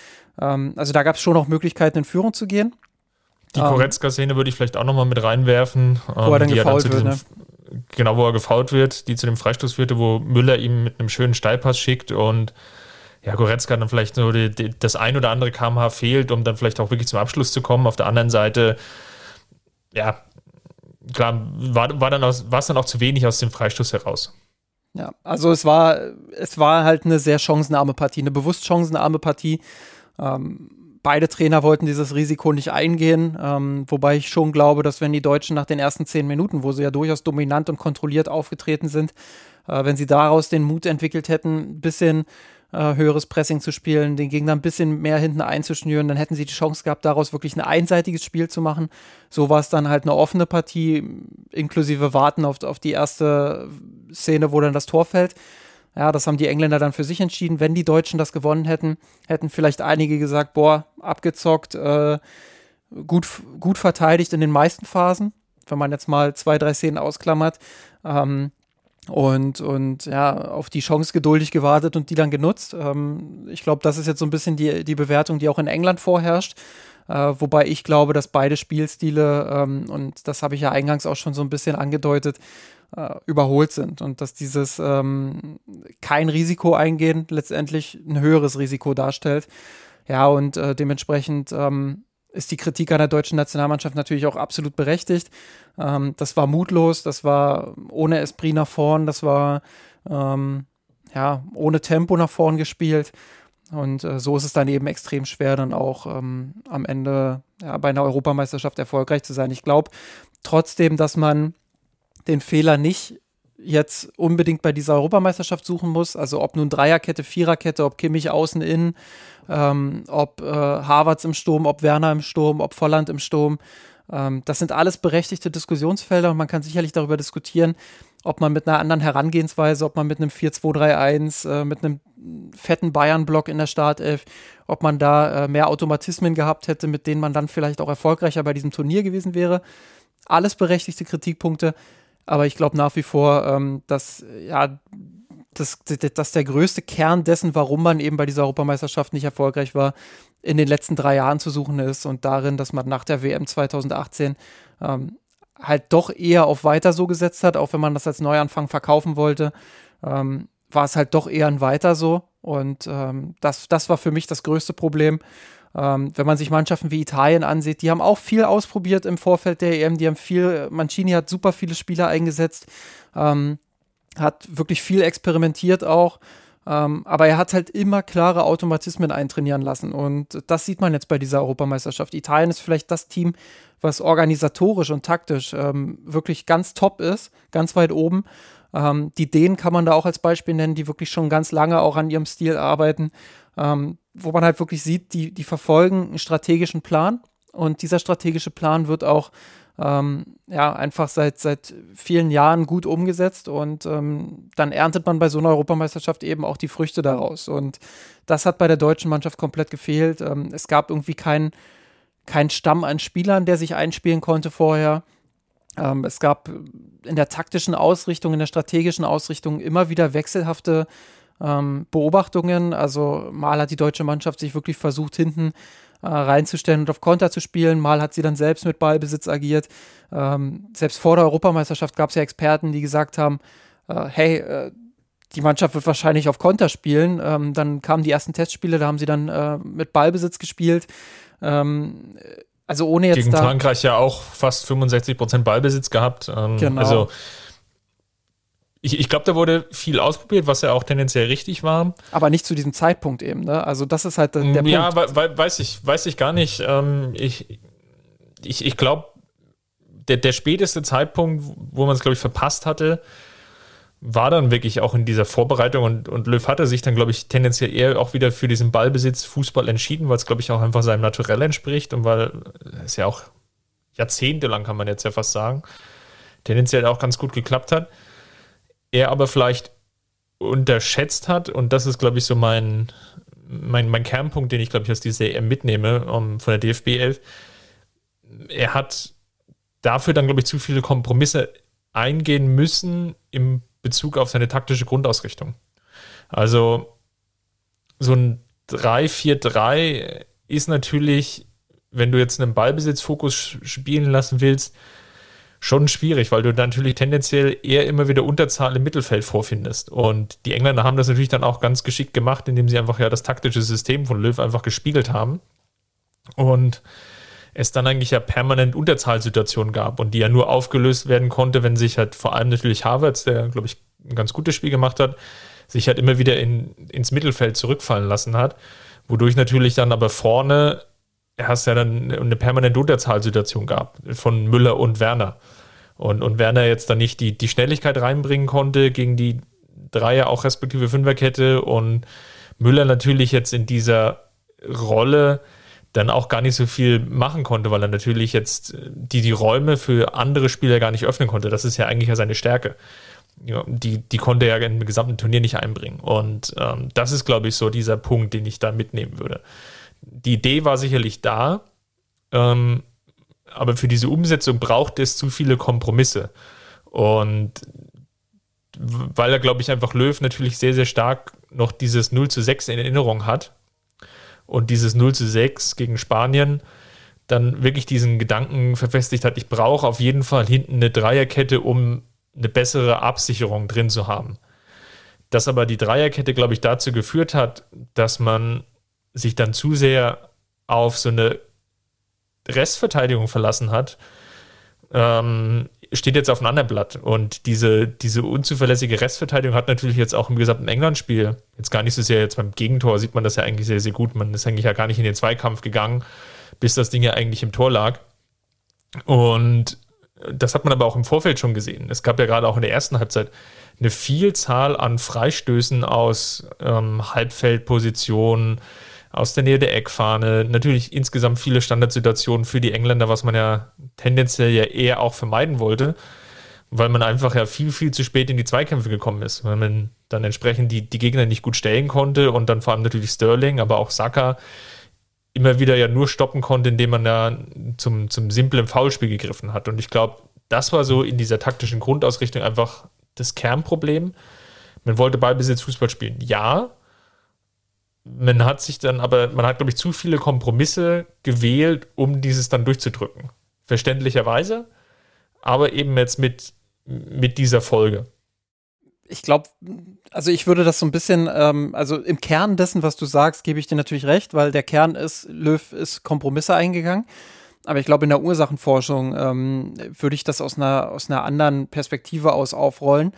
Ähm, also da gab es schon noch Möglichkeiten, in Führung zu gehen. Die ähm, Koretzka-Szene würde ich vielleicht auch nochmal mit reinwerfen. Wo er dann ähm, gefault wird, ne? Genau, wo er gefault wird, die zu dem Freistoß führte, wo Müller ihm mit einem schönen Steilpass schickt und ja, Goretzka dann vielleicht nur die, die, das ein oder andere kmh fehlt, um dann vielleicht auch wirklich zum Abschluss zu kommen. Auf der anderen Seite, ja, klar, war, war dann aus, war es dann auch zu wenig aus dem Freistoß heraus. Ja, also es war, es war halt eine sehr chancenarme Partie, eine bewusst chancenarme Partie. Ähm, beide Trainer wollten dieses Risiko nicht eingehen, ähm, wobei ich schon glaube, dass wenn die Deutschen nach den ersten zehn Minuten, wo sie ja durchaus dominant und kontrolliert aufgetreten sind, äh, wenn sie daraus den Mut entwickelt hätten, ein bisschen äh, höheres Pressing zu spielen, den Gegner ein bisschen mehr hinten einzuschnüren, dann hätten sie die Chance gehabt, daraus wirklich ein einseitiges Spiel zu machen. So war es dann halt eine offene Partie, inklusive Warten auf, auf die erste Szene, wo dann das Tor fällt. Ja, das haben die Engländer dann für sich entschieden. Wenn die Deutschen das gewonnen hätten, hätten vielleicht einige gesagt, boah, abgezockt, äh, gut, gut verteidigt in den meisten Phasen, wenn man jetzt mal zwei, drei Szenen ausklammert. Ähm, und, und ja, auf die Chance geduldig gewartet und die dann genutzt. Ähm, ich glaube, das ist jetzt so ein bisschen die, die Bewertung, die auch in England vorherrscht. Äh, wobei ich glaube, dass beide Spielstile, ähm, und das habe ich ja eingangs auch schon so ein bisschen angedeutet, äh, überholt sind und dass dieses ähm, kein Risiko eingehen letztendlich ein höheres Risiko darstellt. Ja, und äh, dementsprechend ähm, ist die Kritik an der deutschen Nationalmannschaft natürlich auch absolut berechtigt. Ähm, das war mutlos, das war ohne Esprit nach vorn, das war ähm, ja ohne Tempo nach vorn gespielt. Und äh, so ist es dann eben extrem schwer, dann auch ähm, am Ende ja, bei einer Europameisterschaft erfolgreich zu sein. Ich glaube trotzdem, dass man den Fehler nicht jetzt unbedingt bei dieser Europameisterschaft suchen muss. Also ob nun Dreierkette, Viererkette, ob Kimmich außen innen, ähm, ob äh, Harvards im Sturm, ob Werner im Sturm, ob Volland im Sturm. Ähm, das sind alles berechtigte Diskussionsfelder und man kann sicherlich darüber diskutieren, ob man mit einer anderen Herangehensweise, ob man mit einem 4-2-3-1, äh, mit einem fetten Bayern-Block in der Startelf, ob man da äh, mehr Automatismen gehabt hätte, mit denen man dann vielleicht auch erfolgreicher bei diesem Turnier gewesen wäre. Alles berechtigte Kritikpunkte. Aber ich glaube nach wie vor, ähm, dass ja, das, dass der größte Kern dessen, warum man eben bei dieser Europameisterschaft nicht erfolgreich war, in den letzten drei Jahren zu suchen ist und darin, dass man nach der WM 2018 ähm, halt doch eher auf weiter so gesetzt hat, auch wenn man das als Neuanfang verkaufen wollte, ähm, war es halt doch eher ein weiter so. Und ähm, das, das war für mich das größte Problem. Ähm, wenn man sich Mannschaften wie Italien ansieht, die haben auch viel ausprobiert im Vorfeld der EM. Die haben viel, Mancini hat super viele Spieler eingesetzt, ähm, hat wirklich viel experimentiert auch. Ähm, aber er hat halt immer klare Automatismen eintrainieren lassen. Und das sieht man jetzt bei dieser Europameisterschaft. Italien ist vielleicht das Team, was organisatorisch und taktisch ähm, wirklich ganz top ist, ganz weit oben. Ähm, die Dänen kann man da auch als Beispiel nennen, die wirklich schon ganz lange auch an ihrem Stil arbeiten ähm, wo man halt wirklich sieht, die, die verfolgen einen strategischen Plan und dieser strategische Plan wird auch ähm, ja, einfach seit, seit vielen Jahren gut umgesetzt und ähm, dann erntet man bei so einer Europameisterschaft eben auch die Früchte daraus. Und das hat bei der deutschen Mannschaft komplett gefehlt. Ähm, es gab irgendwie keinen kein Stamm an Spielern, der sich einspielen konnte vorher. Ähm, es gab in der taktischen Ausrichtung, in der strategischen Ausrichtung immer wieder wechselhafte ähm, Beobachtungen. Also mal hat die deutsche Mannschaft sich wirklich versucht, hinten äh, reinzustellen und auf Konter zu spielen. Mal hat sie dann selbst mit Ballbesitz agiert. Ähm, selbst vor der Europameisterschaft gab es ja Experten, die gesagt haben, äh, hey, äh, die Mannschaft wird wahrscheinlich auf Konter spielen. Ähm, dann kamen die ersten Testspiele, da haben sie dann äh, mit Ballbesitz gespielt. Ähm, also ohne jetzt Gegen Frankreich ja auch fast 65 Prozent Ballbesitz gehabt. Ähm, genau. Also ich, ich glaube, da wurde viel ausprobiert, was ja auch tendenziell richtig war. Aber nicht zu diesem Zeitpunkt eben, ne? Also das ist halt der, der ja, Punkt. Ja, weiß ich, weiß ich gar nicht. Ähm, ich ich, ich glaube, der, der späteste Zeitpunkt, wo man es, glaube ich, verpasst hatte, war dann wirklich auch in dieser Vorbereitung und, und Löw hatte sich dann, glaube ich, tendenziell eher auch wieder für diesen Ballbesitz Fußball entschieden, weil es, glaube ich, auch einfach seinem Naturell entspricht und weil es ja auch jahrzehntelang, kann man jetzt ja fast sagen, tendenziell auch ganz gut geklappt hat. Er aber vielleicht unterschätzt hat und das ist, glaube ich, so mein, mein, mein Kernpunkt, den ich, glaube ich, aus dieser EM mitnehme um, von der DFB 11. Er hat dafür dann, glaube ich, zu viele Kompromisse eingehen müssen im Bezug auf seine taktische Grundausrichtung. Also so ein 3-4-3 ist natürlich, wenn du jetzt einen Ballbesitzfokus spielen lassen willst, schon schwierig, weil du natürlich tendenziell eher immer wieder Unterzahl im Mittelfeld vorfindest. Und die Engländer haben das natürlich dann auch ganz geschickt gemacht, indem sie einfach ja das taktische System von Löw einfach gespiegelt haben. Und es dann eigentlich ja permanent Unterzahlsituationen gab und die ja nur aufgelöst werden konnte, wenn sich halt vor allem natürlich Havertz, der glaube ich ein ganz gutes Spiel gemacht hat, sich halt immer wieder in, ins Mittelfeld zurückfallen lassen hat, wodurch natürlich dann aber vorne hast ja dann eine permanente Unterzahlsituation gab von Müller und Werner. Und, und Werner jetzt dann nicht die, die Schnelligkeit reinbringen konnte gegen die Dreier, auch respektive Fünferkette und Müller natürlich jetzt in dieser Rolle dann auch gar nicht so viel machen konnte, weil er natürlich jetzt die, die Räume für andere Spieler gar nicht öffnen konnte. Das ist ja eigentlich ja seine Stärke. Ja, die, die konnte er im gesamten Turnier nicht einbringen. Und ähm, das ist, glaube ich, so dieser Punkt, den ich da mitnehmen würde. Die Idee war sicherlich da, ähm, aber für diese Umsetzung braucht es zu viele Kompromisse. Und weil er, glaube ich, einfach Löw natürlich sehr, sehr stark noch dieses 0 zu 6 in Erinnerung hat, und dieses 0 zu 6 gegen Spanien dann wirklich diesen Gedanken verfestigt hat, ich brauche auf jeden Fall hinten eine Dreierkette, um eine bessere Absicherung drin zu haben. Dass aber die Dreierkette, glaube ich, dazu geführt hat, dass man sich dann zu sehr auf so eine Restverteidigung verlassen hat, ähm, steht jetzt auf einem anderen Blatt. Und diese, diese unzuverlässige Restverteidigung hat natürlich jetzt auch im gesamten England-Spiel, jetzt gar nicht so sehr, jetzt beim Gegentor sieht man das ja eigentlich sehr, sehr gut. Man ist eigentlich ja gar nicht in den Zweikampf gegangen, bis das Ding ja eigentlich im Tor lag. Und das hat man aber auch im Vorfeld schon gesehen. Es gab ja gerade auch in der ersten Halbzeit eine Vielzahl an Freistößen aus ähm, Halbfeldpositionen, aus der Nähe der Eckfahne. Natürlich insgesamt viele Standardsituationen für die Engländer, was man ja tendenziell ja eher auch vermeiden wollte, weil man einfach ja viel, viel zu spät in die Zweikämpfe gekommen ist, weil man dann entsprechend die, die Gegner nicht gut stellen konnte und dann vor allem natürlich Sterling, aber auch Saka immer wieder ja nur stoppen konnte, indem man da zum, zum simplen Foulspiel gegriffen hat. Und ich glaube, das war so in dieser taktischen Grundausrichtung einfach das Kernproblem. Man wollte Ballbesitz Fußball spielen. Ja, man hat sich dann aber, man hat, glaube ich, zu viele Kompromisse gewählt, um dieses dann durchzudrücken. Verständlicherweise, aber eben jetzt mit, mit dieser Folge. Ich glaube, also ich würde das so ein bisschen, ähm, also im Kern dessen, was du sagst, gebe ich dir natürlich recht, weil der Kern ist, Löw ist Kompromisse eingegangen. Aber ich glaube, in der Ursachenforschung ähm, würde ich das aus einer, aus einer anderen Perspektive aus aufrollen.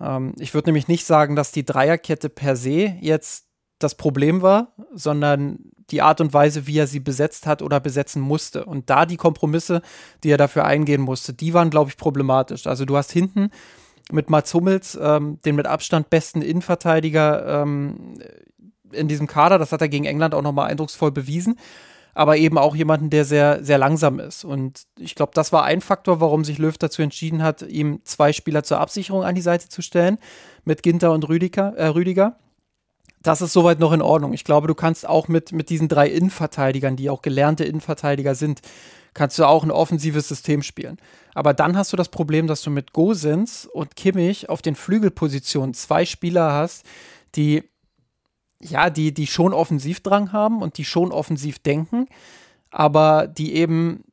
Ähm, ich würde nämlich nicht sagen, dass die Dreierkette per se jetzt das Problem war, sondern die Art und Weise, wie er sie besetzt hat oder besetzen musste. Und da die Kompromisse, die er dafür eingehen musste, die waren, glaube ich, problematisch. Also du hast hinten mit Mats Hummels ähm, den mit Abstand besten Innenverteidiger ähm, in diesem Kader. Das hat er gegen England auch nochmal eindrucksvoll bewiesen. Aber eben auch jemanden, der sehr, sehr langsam ist. Und ich glaube, das war ein Faktor, warum sich Löw dazu entschieden hat, ihm zwei Spieler zur Absicherung an die Seite zu stellen, mit Ginter und Rüdiger. Äh, Rüdiger das ist soweit noch in Ordnung. Ich glaube, du kannst auch mit, mit diesen drei Innenverteidigern, die auch gelernte Innenverteidiger sind, kannst du auch ein offensives System spielen. Aber dann hast du das Problem, dass du mit Gosens und Kimmich auf den Flügelpositionen zwei Spieler hast, die ja, die, die schon Offensivdrang haben und die schon offensiv denken, aber die eben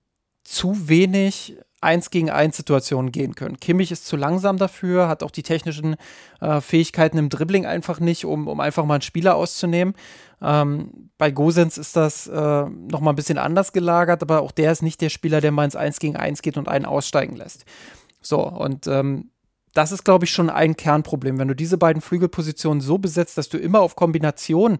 zu wenig eins gegen eins Situationen gehen können. Kimmich ist zu langsam dafür, hat auch die technischen äh, Fähigkeiten im Dribbling einfach nicht, um, um einfach mal einen Spieler auszunehmen. Ähm, bei Gosens ist das äh, nochmal ein bisschen anders gelagert, aber auch der ist nicht der Spieler, der mal ins Eins gegen Eins geht und einen aussteigen lässt. So, und ähm, das ist, glaube ich, schon ein Kernproblem. Wenn du diese beiden Flügelpositionen so besetzt, dass du immer auf Kombination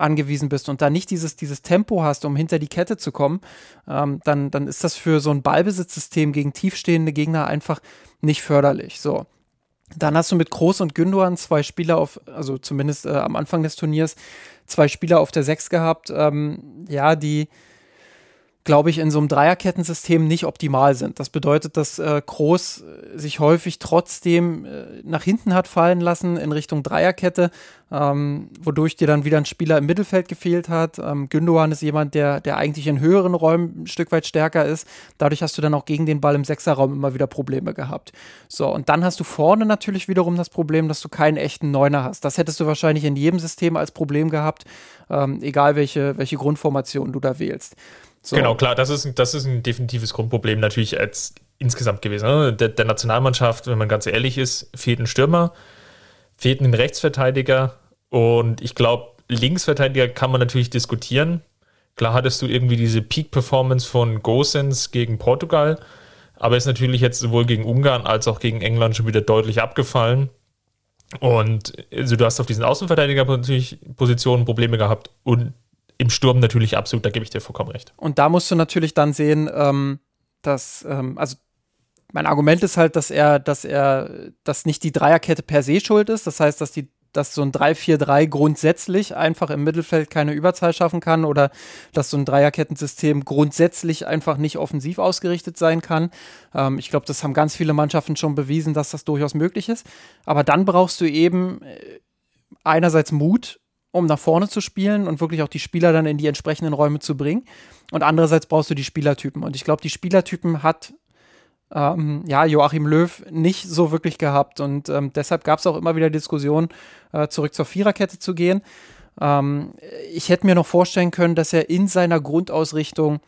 angewiesen bist und da nicht dieses, dieses Tempo hast, um hinter die Kette zu kommen, ähm, dann, dann ist das für so ein Ballbesitzsystem gegen tiefstehende Gegner einfach nicht förderlich. So. Dann hast du mit Groß und Gündogan zwei Spieler auf, also zumindest äh, am Anfang des Turniers, zwei Spieler auf der Sechs gehabt, ähm, ja, die, glaube ich, in so einem Dreierkettensystem nicht optimal sind. Das bedeutet, dass äh, Groß äh, sich häufig trotzdem äh, nach hinten hat fallen lassen in Richtung Dreierkette, ähm, wodurch dir dann wieder ein Spieler im Mittelfeld gefehlt hat. Ähm, Gündogan ist jemand, der, der eigentlich in höheren Räumen ein Stück weit stärker ist. Dadurch hast du dann auch gegen den Ball im Sechserraum immer wieder Probleme gehabt. So, und dann hast du vorne natürlich wiederum das Problem, dass du keinen echten Neuner hast. Das hättest du wahrscheinlich in jedem System als Problem gehabt, ähm, egal welche, welche Grundformation du da wählst. So. Genau, klar, das ist, das ist ein definitives Grundproblem natürlich als insgesamt gewesen. Ne? Der, der, Nationalmannschaft, wenn man ganz ehrlich ist, fehlt ein Stürmer, fehlt ein Rechtsverteidiger und ich glaube, Linksverteidiger kann man natürlich diskutieren. Klar hattest du irgendwie diese Peak-Performance von Gosens gegen Portugal, aber ist natürlich jetzt sowohl gegen Ungarn als auch gegen England schon wieder deutlich abgefallen. Und also du hast auf diesen Außenverteidiger natürlich Positionen Probleme gehabt und im Sturm natürlich absolut, da gebe ich dir vollkommen recht. Und da musst du natürlich dann sehen, ähm, dass, ähm, also mein Argument ist halt, dass er, dass er, dass nicht die Dreierkette per se schuld ist. Das heißt, dass die, dass so ein 3-4-3 grundsätzlich einfach im Mittelfeld keine Überzahl schaffen kann oder dass so ein Dreierkettensystem grundsätzlich einfach nicht offensiv ausgerichtet sein kann. Ähm, ich glaube, das haben ganz viele Mannschaften schon bewiesen, dass das durchaus möglich ist. Aber dann brauchst du eben äh, einerseits Mut, um nach vorne zu spielen und wirklich auch die Spieler dann in die entsprechenden Räume zu bringen. Und andererseits brauchst du die Spielertypen. Und ich glaube, die Spielertypen hat ähm, ja, Joachim Löw nicht so wirklich gehabt. Und ähm, deshalb gab es auch immer wieder Diskussionen, äh, zurück zur Viererkette zu gehen. Ähm, ich hätte mir noch vorstellen können, dass er in seiner Grundausrichtung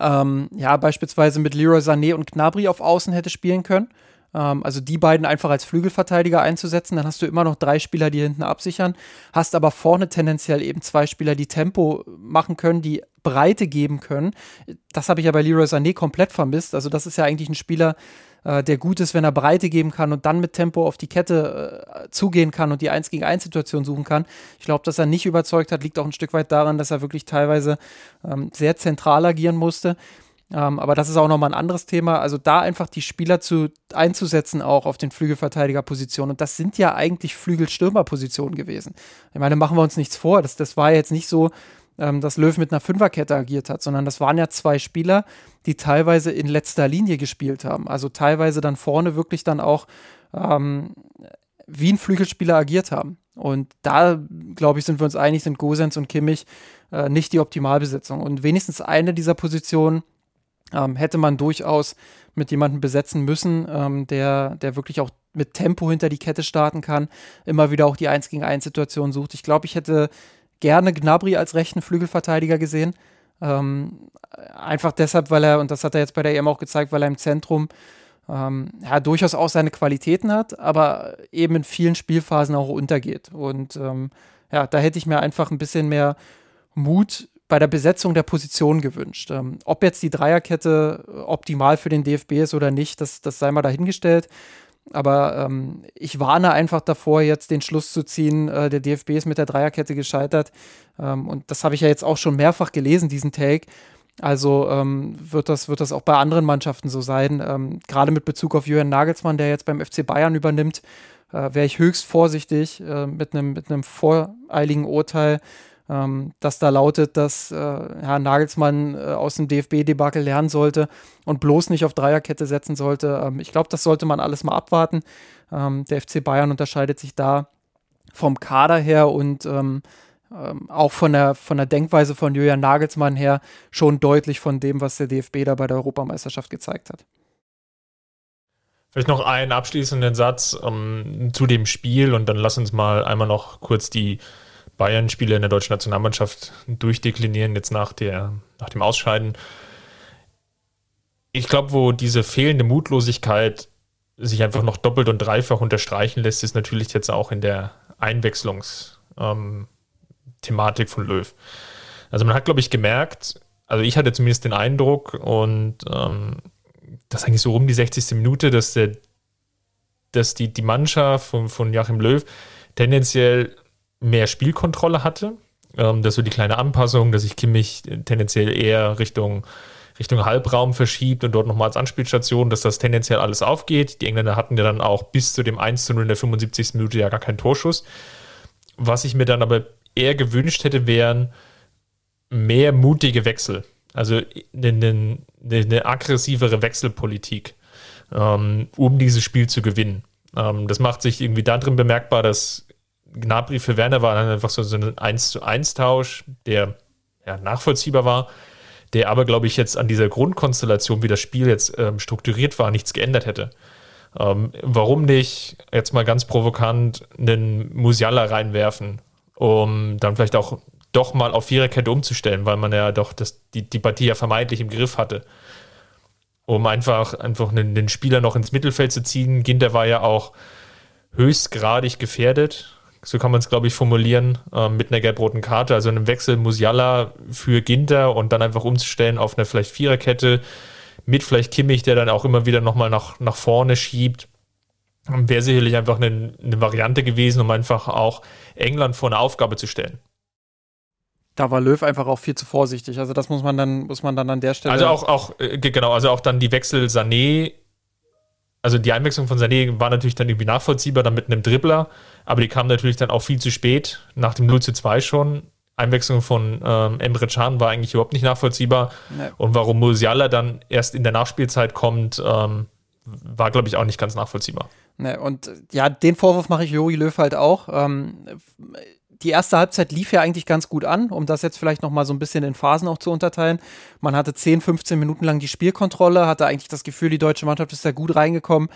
ähm, ja beispielsweise mit Leroy Sané und Gnabry auf Außen hätte spielen können. Ähm, also die beiden einfach als Flügelverteidiger einzusetzen. Dann hast du immer noch drei Spieler, die hinten absichern. Hast aber vorne tendenziell eben zwei Spieler, die Tempo machen können, die Breite geben können. Das habe ich ja bei Leroy Sané komplett vermisst. Also das ist ja eigentlich ein Spieler, äh, der gut ist, wenn er Breite geben kann und dann mit Tempo auf die Kette äh, zugehen kann und die 1 gegen 1 Situation suchen kann. Ich glaube, dass er nicht überzeugt hat, liegt auch ein Stück weit daran, dass er wirklich teilweise ähm, sehr zentral agieren musste. Ähm, aber das ist auch nochmal ein anderes Thema. Also da einfach die Spieler zu, einzusetzen, auch auf den Flügelverteidigerpositionen. Und das sind ja eigentlich Flügelstürmerpositionen gewesen. Ich meine, machen wir uns nichts vor. Das, das war jetzt nicht so, ähm, dass Löw mit einer Fünferkette agiert hat, sondern das waren ja zwei Spieler, die teilweise in letzter Linie gespielt haben. Also teilweise dann vorne wirklich dann auch ähm, wie ein Flügelspieler agiert haben. Und da, glaube ich, sind wir uns einig, sind Gosens und Kimmich äh, nicht die Optimalbesetzung. Und wenigstens eine dieser Positionen ähm, hätte man durchaus mit jemandem besetzen müssen, ähm, der, der wirklich auch mit Tempo hinter die Kette starten kann, immer wieder auch die 1 gegen 1 Situation sucht. Ich glaube, ich hätte gerne Gnabry als rechten Flügelverteidiger gesehen. Ähm, einfach deshalb, weil er, und das hat er jetzt bei der EM auch gezeigt, weil er im Zentrum ähm, ja, durchaus auch seine Qualitäten hat, aber eben in vielen Spielphasen auch untergeht. Und ähm, ja, da hätte ich mir einfach ein bisschen mehr Mut bei der Besetzung der Position gewünscht. Ähm, ob jetzt die Dreierkette optimal für den DFB ist oder nicht, das, das sei mal dahingestellt. Aber ähm, ich warne einfach davor, jetzt den Schluss zu ziehen, äh, der DFB ist mit der Dreierkette gescheitert. Ähm, und das habe ich ja jetzt auch schon mehrfach gelesen, diesen Take. Also ähm, wird, das, wird das auch bei anderen Mannschaften so sein. Ähm, gerade mit Bezug auf Jürgen Nagelsmann, der jetzt beim FC Bayern übernimmt, äh, wäre ich höchst vorsichtig äh, mit einem mit voreiligen Urteil ähm, das da lautet, dass äh, Herr Nagelsmann äh, aus dem DFB-Debakel lernen sollte und bloß nicht auf Dreierkette setzen sollte. Ähm, ich glaube, das sollte man alles mal abwarten. Ähm, der FC Bayern unterscheidet sich da vom Kader her und ähm, ähm, auch von der, von der Denkweise von Julian Nagelsmann her schon deutlich von dem, was der DFB da bei der Europameisterschaft gezeigt hat. Vielleicht noch einen abschließenden Satz ähm, zu dem Spiel und dann lass uns mal einmal noch kurz die Bayern-Spiele in der deutschen Nationalmannschaft durchdeklinieren, jetzt nach, der, nach dem Ausscheiden. Ich glaube, wo diese fehlende Mutlosigkeit sich einfach noch doppelt und dreifach unterstreichen lässt, ist natürlich jetzt auch in der Einwechslungsthematik ähm, von Löw. Also man hat, glaube ich, gemerkt, also ich hatte zumindest den Eindruck und ähm, das eigentlich so um die 60. Minute, dass, der, dass die, die Mannschaft von, von Joachim Löw tendenziell mehr Spielkontrolle hatte. Ähm, dass so die kleine Anpassung, dass sich Kimmich tendenziell eher Richtung, Richtung Halbraum verschiebt und dort nochmal als Anspielstation, dass das tendenziell alles aufgeht. Die Engländer hatten ja dann auch bis zu dem 1 zu 0 in der 75. Minute ja gar keinen Torschuss. Was ich mir dann aber eher gewünscht hätte, wären mehr mutige Wechsel. Also eine, eine, eine aggressivere Wechselpolitik, ähm, um dieses Spiel zu gewinnen. Ähm, das macht sich irgendwie darin bemerkbar, dass Gnabry für Werner war dann einfach so, so ein 1 zu 1 Tausch, der ja, nachvollziehbar war, der aber, glaube ich, jetzt an dieser Grundkonstellation, wie das Spiel jetzt ähm, strukturiert war, nichts geändert hätte. Ähm, warum nicht jetzt mal ganz provokant einen Musiala reinwerfen, um dann vielleicht auch doch mal auf Viererkette umzustellen, weil man ja doch das, die, die Partie ja vermeintlich im Griff hatte. Um einfach, einfach einen, den Spieler noch ins Mittelfeld zu ziehen. Ginter war ja auch höchstgradig gefährdet. So kann man es, glaube ich, formulieren, äh, mit einer gelb-roten Karte. Also einem Wechsel Musiala für Ginter und dann einfach umzustellen auf eine vielleicht Viererkette mit vielleicht Kimmich, der dann auch immer wieder nochmal nach, nach vorne schiebt. Wäre sicherlich einfach eine, eine Variante gewesen, um einfach auch England vor eine Aufgabe zu stellen da war Löw einfach auch viel zu vorsichtig. Also das muss man dann, muss man dann an der Stelle. Also auch, auch, äh, genau, also auch dann die Wechsel Sané, also die Einwechslung von Sané war natürlich dann irgendwie nachvollziehbar, dann mit einem Dribbler, aber die kam natürlich dann auch viel zu spät, nach dem 0 zu 2 schon. Einwechslung von ähm, Emre Can war eigentlich überhaupt nicht nachvollziehbar. Nee. Und warum Musiala dann erst in der Nachspielzeit kommt, ähm, war, glaube ich, auch nicht ganz nachvollziehbar. Nee, und ja, den Vorwurf mache ich Jogi Löw halt auch. Ähm, die erste Halbzeit lief ja eigentlich ganz gut an, um das jetzt vielleicht noch mal so ein bisschen in Phasen auch zu unterteilen. Man hatte 10, 15 Minuten lang die Spielkontrolle, hatte eigentlich das Gefühl, die deutsche Mannschaft ist da gut reingekommen.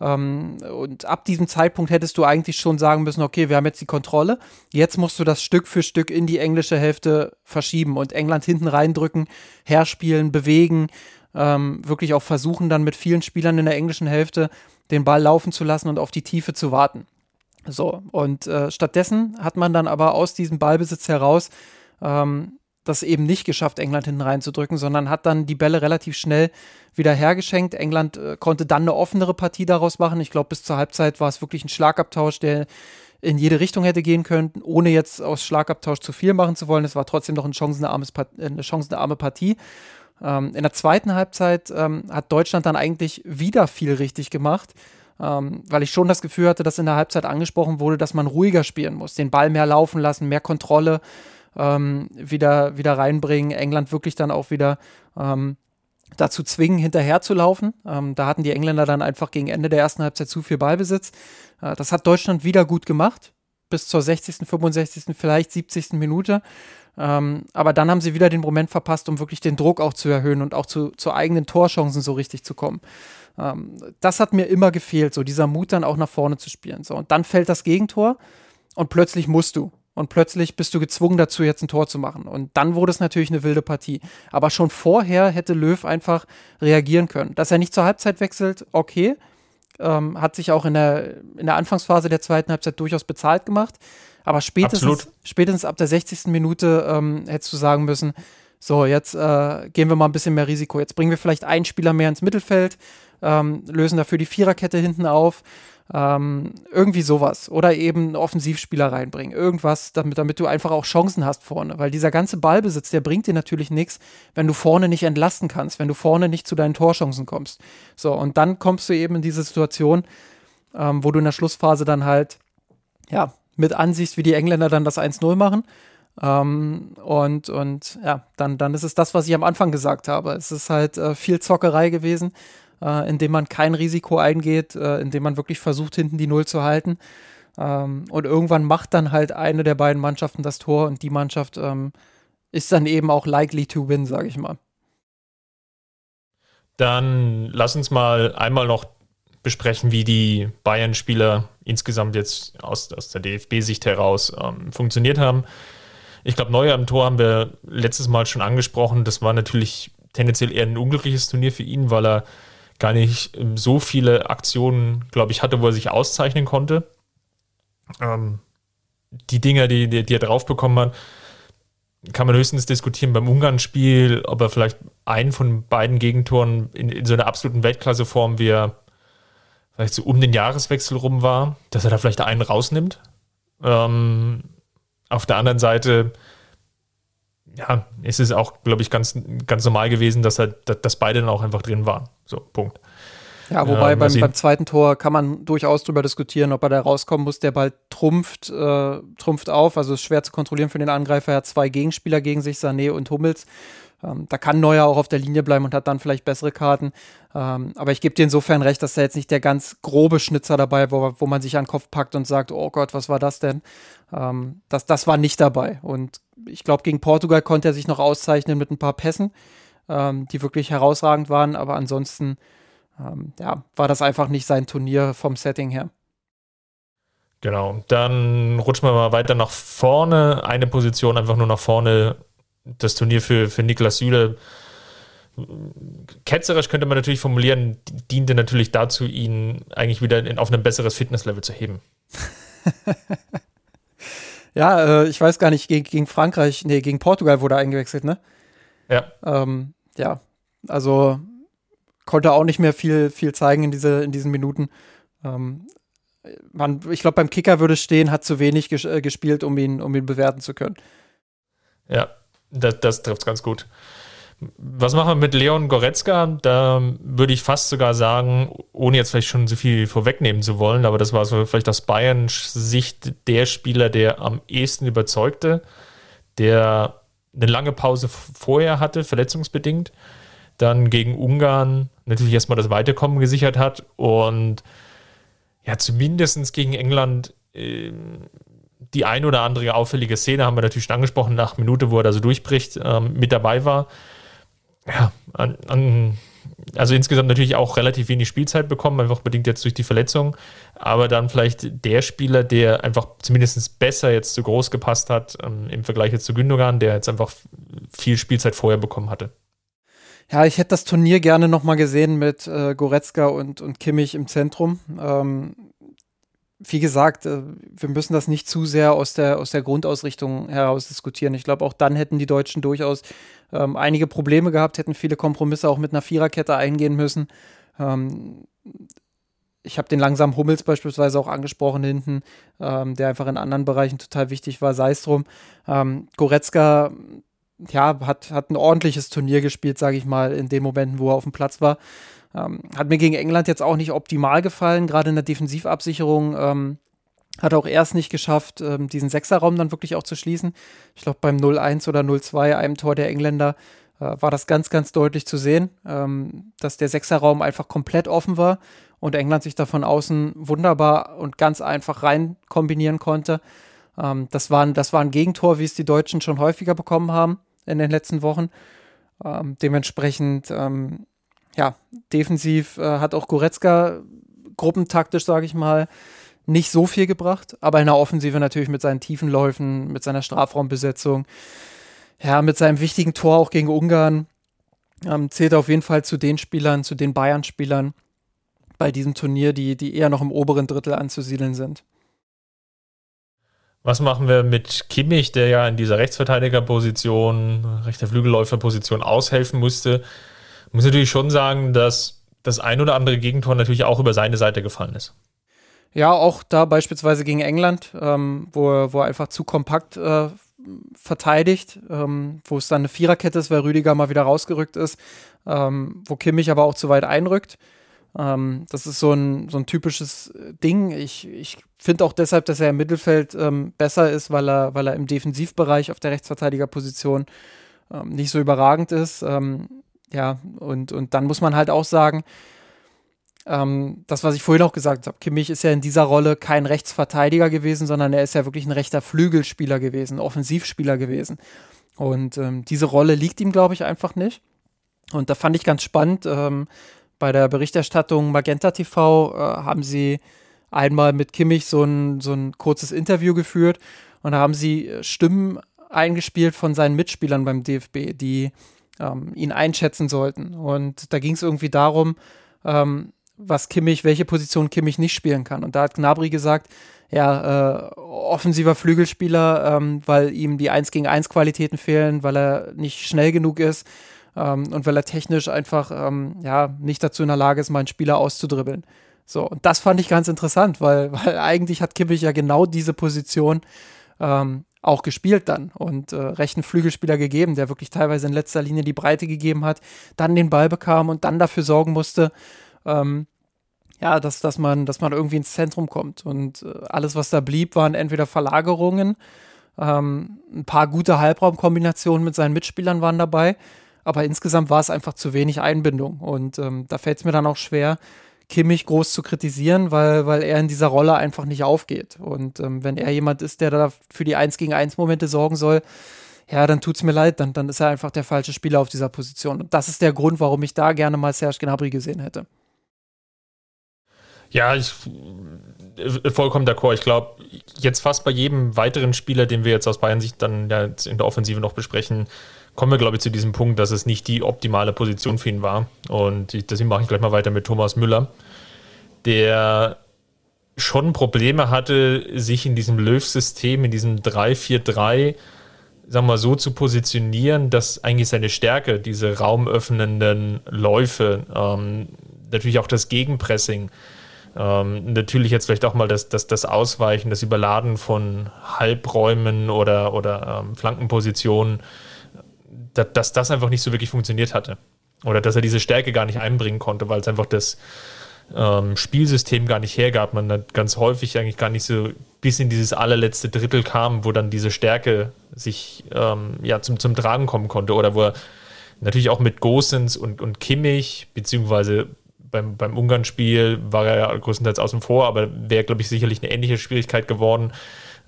Ähm, und ab diesem Zeitpunkt hättest du eigentlich schon sagen müssen, okay, wir haben jetzt die Kontrolle. Jetzt musst du das Stück für Stück in die englische Hälfte verschieben und England hinten reindrücken, herspielen, bewegen, ähm, wirklich auch versuchen, dann mit vielen Spielern in der englischen Hälfte den Ball laufen zu lassen und auf die Tiefe zu warten. So, und äh, stattdessen hat man dann aber aus diesem Ballbesitz heraus ähm, das eben nicht geschafft, England hinten reinzudrücken, sondern hat dann die Bälle relativ schnell wieder hergeschenkt. England äh, konnte dann eine offenere Partie daraus machen. Ich glaube, bis zur Halbzeit war es wirklich ein Schlagabtausch, der in jede Richtung hätte gehen können, ohne jetzt aus Schlagabtausch zu viel machen zu wollen. Es war trotzdem noch ein chancenarmes, eine chancenarme Partie. Ähm, in der zweiten Halbzeit ähm, hat Deutschland dann eigentlich wieder viel richtig gemacht ähm, weil ich schon das Gefühl hatte, dass in der Halbzeit angesprochen wurde, dass man ruhiger spielen muss, den Ball mehr laufen lassen, mehr Kontrolle ähm, wieder, wieder reinbringen, England wirklich dann auch wieder ähm, dazu zwingen, hinterher zu laufen. Ähm, da hatten die Engländer dann einfach gegen Ende der ersten Halbzeit zu viel Ballbesitz. Äh, das hat Deutschland wieder gut gemacht, bis zur 60., 65., vielleicht 70. Minute. Ähm, aber dann haben sie wieder den Moment verpasst, um wirklich den Druck auch zu erhöhen und auch zu, zu eigenen Torchancen so richtig zu kommen. Ähm, das hat mir immer gefehlt, so dieser Mut dann auch nach vorne zu spielen. So, und dann fällt das Gegentor und plötzlich musst du. Und plötzlich bist du gezwungen dazu, jetzt ein Tor zu machen. Und dann wurde es natürlich eine wilde Partie. Aber schon vorher hätte Löw einfach reagieren können. Dass er nicht zur Halbzeit wechselt, okay. Ähm, hat sich auch in der, in der Anfangsphase der zweiten Halbzeit durchaus bezahlt gemacht. Aber spätestens, spätestens ab der 60. Minute ähm, hättest du sagen müssen, so, jetzt äh, gehen wir mal ein bisschen mehr Risiko. Jetzt bringen wir vielleicht einen Spieler mehr ins Mittelfeld, ähm, lösen dafür die Viererkette hinten auf. Ähm, irgendwie sowas. Oder eben einen Offensivspieler reinbringen. Irgendwas, damit, damit du einfach auch Chancen hast vorne. Weil dieser ganze Ballbesitz, der bringt dir natürlich nichts, wenn du vorne nicht entlasten kannst, wenn du vorne nicht zu deinen Torchancen kommst. So, und dann kommst du eben in diese Situation, ähm, wo du in der Schlussphase dann halt, ja, mit ansiehst, wie die Engländer dann das 1-0 machen. Ähm, und, und ja, dann, dann ist es das, was ich am Anfang gesagt habe. Es ist halt äh, viel Zockerei gewesen äh, indem man kein Risiko eingeht, äh, indem man wirklich versucht, hinten die Null zu halten. Ähm, und irgendwann macht dann halt eine der beiden Mannschaften das Tor und die Mannschaft ähm, ist dann eben auch likely to win, sage ich mal. Dann lass uns mal einmal noch besprechen, wie die Bayern-Spieler insgesamt jetzt aus, aus der DFB-Sicht heraus ähm, funktioniert haben. Ich glaube, Neuer am Tor haben wir letztes Mal schon angesprochen. Das war natürlich tendenziell eher ein unglückliches Turnier für ihn, weil er gar nicht so viele Aktionen, glaube ich, hatte, wo er sich auszeichnen konnte. Ähm, die Dinger, die, die, die er drauf bekommen hat, kann man höchstens diskutieren beim Ungarn-Spiel, ob er vielleicht einen von beiden Gegentoren in, in so einer absoluten Weltklasseform, wie er vielleicht so um den Jahreswechsel rum war, dass er da vielleicht einen rausnimmt. Ähm, auf der anderen Seite, ja, ist es auch, glaube ich, ganz, ganz normal gewesen, dass er, dass beide dann auch einfach drin waren. So, Punkt. Ja, wobei ähm, beim, beim, zweiten Tor kann man durchaus darüber diskutieren, ob er da rauskommen muss. Der Ball trumpft, äh, trumpft auf, also ist schwer zu kontrollieren für den Angreifer. Er hat zwei Gegenspieler gegen sich, Sané und Hummels. Ähm, da kann Neuer auch auf der Linie bleiben und hat dann vielleicht bessere Karten. Ähm, aber ich gebe dir insofern recht, dass da jetzt nicht der ganz grobe Schnitzer dabei war, wo, man sich an den Kopf packt und sagt, oh Gott, was war das denn? Ähm, das, das war nicht dabei. Und ich glaube, gegen Portugal konnte er sich noch auszeichnen mit ein paar Pässen, ähm, die wirklich herausragend waren. Aber ansonsten ähm, ja, war das einfach nicht sein Turnier vom Setting her. Genau, dann rutschen wir mal weiter nach vorne. Eine Position einfach nur nach vorne. Das Turnier für, für Niklas Süle. Ketzerisch könnte man natürlich formulieren, diente natürlich dazu, ihn eigentlich wieder in, auf ein besseres Fitnesslevel zu heben. ja, äh, ich weiß gar nicht, gegen, gegen Frankreich, nee, gegen Portugal wurde er eingewechselt, ne? Ja. Ähm, ja, also konnte auch nicht mehr viel, viel zeigen in, diese, in diesen Minuten. Ähm, man, ich glaube, beim Kicker würde stehen, hat zu wenig ges äh, gespielt, um ihn, um ihn bewerten zu können. Ja, das, das trifft ganz gut. Was machen wir mit Leon Goretzka? Da würde ich fast sogar sagen, ohne jetzt vielleicht schon so viel vorwegnehmen zu wollen, aber das war so vielleicht aus Bayerns Sicht der Spieler, der am ehesten überzeugte, der eine lange Pause vorher hatte, verletzungsbedingt, dann gegen Ungarn natürlich erstmal das Weiterkommen gesichert hat und ja, zumindest gegen England äh, die ein oder andere auffällige Szene haben wir natürlich schon angesprochen, nach Minute, wo er da so durchbricht, ähm, mit dabei war. Ja, an, an, also insgesamt natürlich auch relativ wenig Spielzeit bekommen, einfach bedingt jetzt durch die Verletzung. Aber dann vielleicht der Spieler, der einfach zumindest besser jetzt zu groß gepasst hat ähm, im Vergleich jetzt zu Gündogan, der jetzt einfach viel Spielzeit vorher bekommen hatte. Ja, ich hätte das Turnier gerne nochmal gesehen mit äh, Goretzka und, und Kimmich im Zentrum. Ähm, wie gesagt, äh, wir müssen das nicht zu sehr aus der, aus der Grundausrichtung heraus diskutieren. Ich glaube, auch dann hätten die Deutschen durchaus ähm, einige Probleme gehabt, hätten viele Kompromisse auch mit einer Viererkette eingehen müssen. Ähm, ich habe den langsamen Hummels beispielsweise auch angesprochen hinten, ähm, der einfach in anderen Bereichen total wichtig war, sei es drum. Ähm, Goretzka ja, hat, hat ein ordentliches Turnier gespielt, sage ich mal, in den Momenten, wo er auf dem Platz war. Ähm, hat mir gegen England jetzt auch nicht optimal gefallen, gerade in der Defensivabsicherung. Ähm, hat auch erst nicht geschafft, ähm, diesen Sechserraum dann wirklich auch zu schließen. Ich glaube, beim 0-1 oder 0-2, einem Tor der Engländer, äh, war das ganz, ganz deutlich zu sehen, ähm, dass der Sechserraum einfach komplett offen war und England sich da von außen wunderbar und ganz einfach rein kombinieren konnte. Ähm, das, war ein, das war ein Gegentor, wie es die Deutschen schon häufiger bekommen haben in den letzten Wochen. Ähm, dementsprechend, ähm, ja, defensiv äh, hat auch Goretzka gruppentaktisch, sage ich mal, nicht so viel gebracht, aber in der Offensive natürlich mit seinen tiefen Läufen, mit seiner Strafraumbesetzung, ja, mit seinem wichtigen Tor auch gegen Ungarn, ähm, zählt auf jeden Fall zu den Spielern, zu den Bayern-Spielern bei diesem Turnier, die, die eher noch im oberen Drittel anzusiedeln sind. Was machen wir mit Kimmich, der ja in dieser Rechtsverteidigerposition, rechter Flügelläuferposition aushelfen musste? Ich muss natürlich schon sagen, dass das ein oder andere Gegentor natürlich auch über seine Seite gefallen ist. Ja, auch da beispielsweise gegen England, ähm, wo, er, wo er einfach zu kompakt äh, verteidigt, ähm, wo es dann eine Viererkette ist, weil Rüdiger mal wieder rausgerückt ist, ähm, wo Kimmich aber auch zu weit einrückt. Ähm, das ist so ein, so ein typisches Ding. Ich, ich finde auch deshalb, dass er im Mittelfeld ähm, besser ist, weil er, weil er im Defensivbereich auf der Rechtsverteidigerposition ähm, nicht so überragend ist. Ja, und, und dann muss man halt auch sagen, ähm, das, was ich vorhin auch gesagt habe, Kimmich ist ja in dieser Rolle kein Rechtsverteidiger gewesen, sondern er ist ja wirklich ein rechter Flügelspieler gewesen, Offensivspieler gewesen. Und ähm, diese Rolle liegt ihm, glaube ich, einfach nicht. Und da fand ich ganz spannend, ähm, bei der Berichterstattung Magenta TV äh, haben sie einmal mit Kimmich so ein, so ein kurzes Interview geführt und da haben sie äh, Stimmen eingespielt von seinen Mitspielern beim DFB, die ähm, ihn einschätzen sollten. Und da ging es irgendwie darum, ähm, was Kimmich, welche Position Kimmich nicht spielen kann. Und da hat Gnabry gesagt, ja, äh, offensiver Flügelspieler, ähm, weil ihm die 1 gegen 1 Qualitäten fehlen, weil er nicht schnell genug ist ähm, und weil er technisch einfach ähm, ja, nicht dazu in der Lage ist, mal Spieler auszudribbeln. So, und das fand ich ganz interessant, weil, weil eigentlich hat Kimmich ja genau diese Position ähm, auch gespielt dann und äh, rechten Flügelspieler gegeben, der wirklich teilweise in letzter Linie die Breite gegeben hat, dann den Ball bekam und dann dafür sorgen musste, ähm, ja, dass, dass, man, dass man irgendwie ins Zentrum kommt. Und äh, alles, was da blieb, waren entweder Verlagerungen, ähm, ein paar gute Halbraumkombinationen mit seinen Mitspielern waren dabei, aber insgesamt war es einfach zu wenig Einbindung. Und ähm, da fällt es mir dann auch schwer, Kimmich groß zu kritisieren, weil, weil er in dieser Rolle einfach nicht aufgeht. Und ähm, wenn er jemand ist, der da für die 1 gegen 1 Momente sorgen soll, ja, dann tut es mir leid, dann, dann ist er einfach der falsche Spieler auf dieser Position. Und das ist der Grund, warum ich da gerne mal Serge Gnabry gesehen hätte. Ja, ich äh, vollkommen d'accord. Ich glaube, jetzt fast bei jedem weiteren Spieler, den wir jetzt aus Bayern Sicht dann ja in der Offensive noch besprechen, kommen wir, glaube ich, zu diesem Punkt, dass es nicht die optimale Position für ihn war. Und deswegen mache ich gleich mal weiter mit Thomas Müller, der schon Probleme hatte, sich in diesem Löw-System, in diesem 3-4-3, sagen wir mal, so zu positionieren, dass eigentlich seine Stärke, diese raumöffnenden Läufe, ähm, natürlich auch das Gegenpressing, ähm, natürlich jetzt vielleicht auch mal das, das, das Ausweichen, das Überladen von Halbräumen oder, oder ähm, Flankenpositionen, dass, dass das einfach nicht so wirklich funktioniert hatte. Oder dass er diese Stärke gar nicht einbringen konnte, weil es einfach das ähm, Spielsystem gar nicht hergab. Man hat ganz häufig eigentlich gar nicht so bis in dieses allerletzte Drittel kam, wo dann diese Stärke sich ähm, ja, zum, zum Tragen kommen konnte. Oder wo er natürlich auch mit Gosens und, und Kimmich, beziehungsweise beim, beim Ungarn-Spiel war er ja größtenteils außen vor, aber wäre, glaube ich, sicherlich eine ähnliche Schwierigkeit geworden.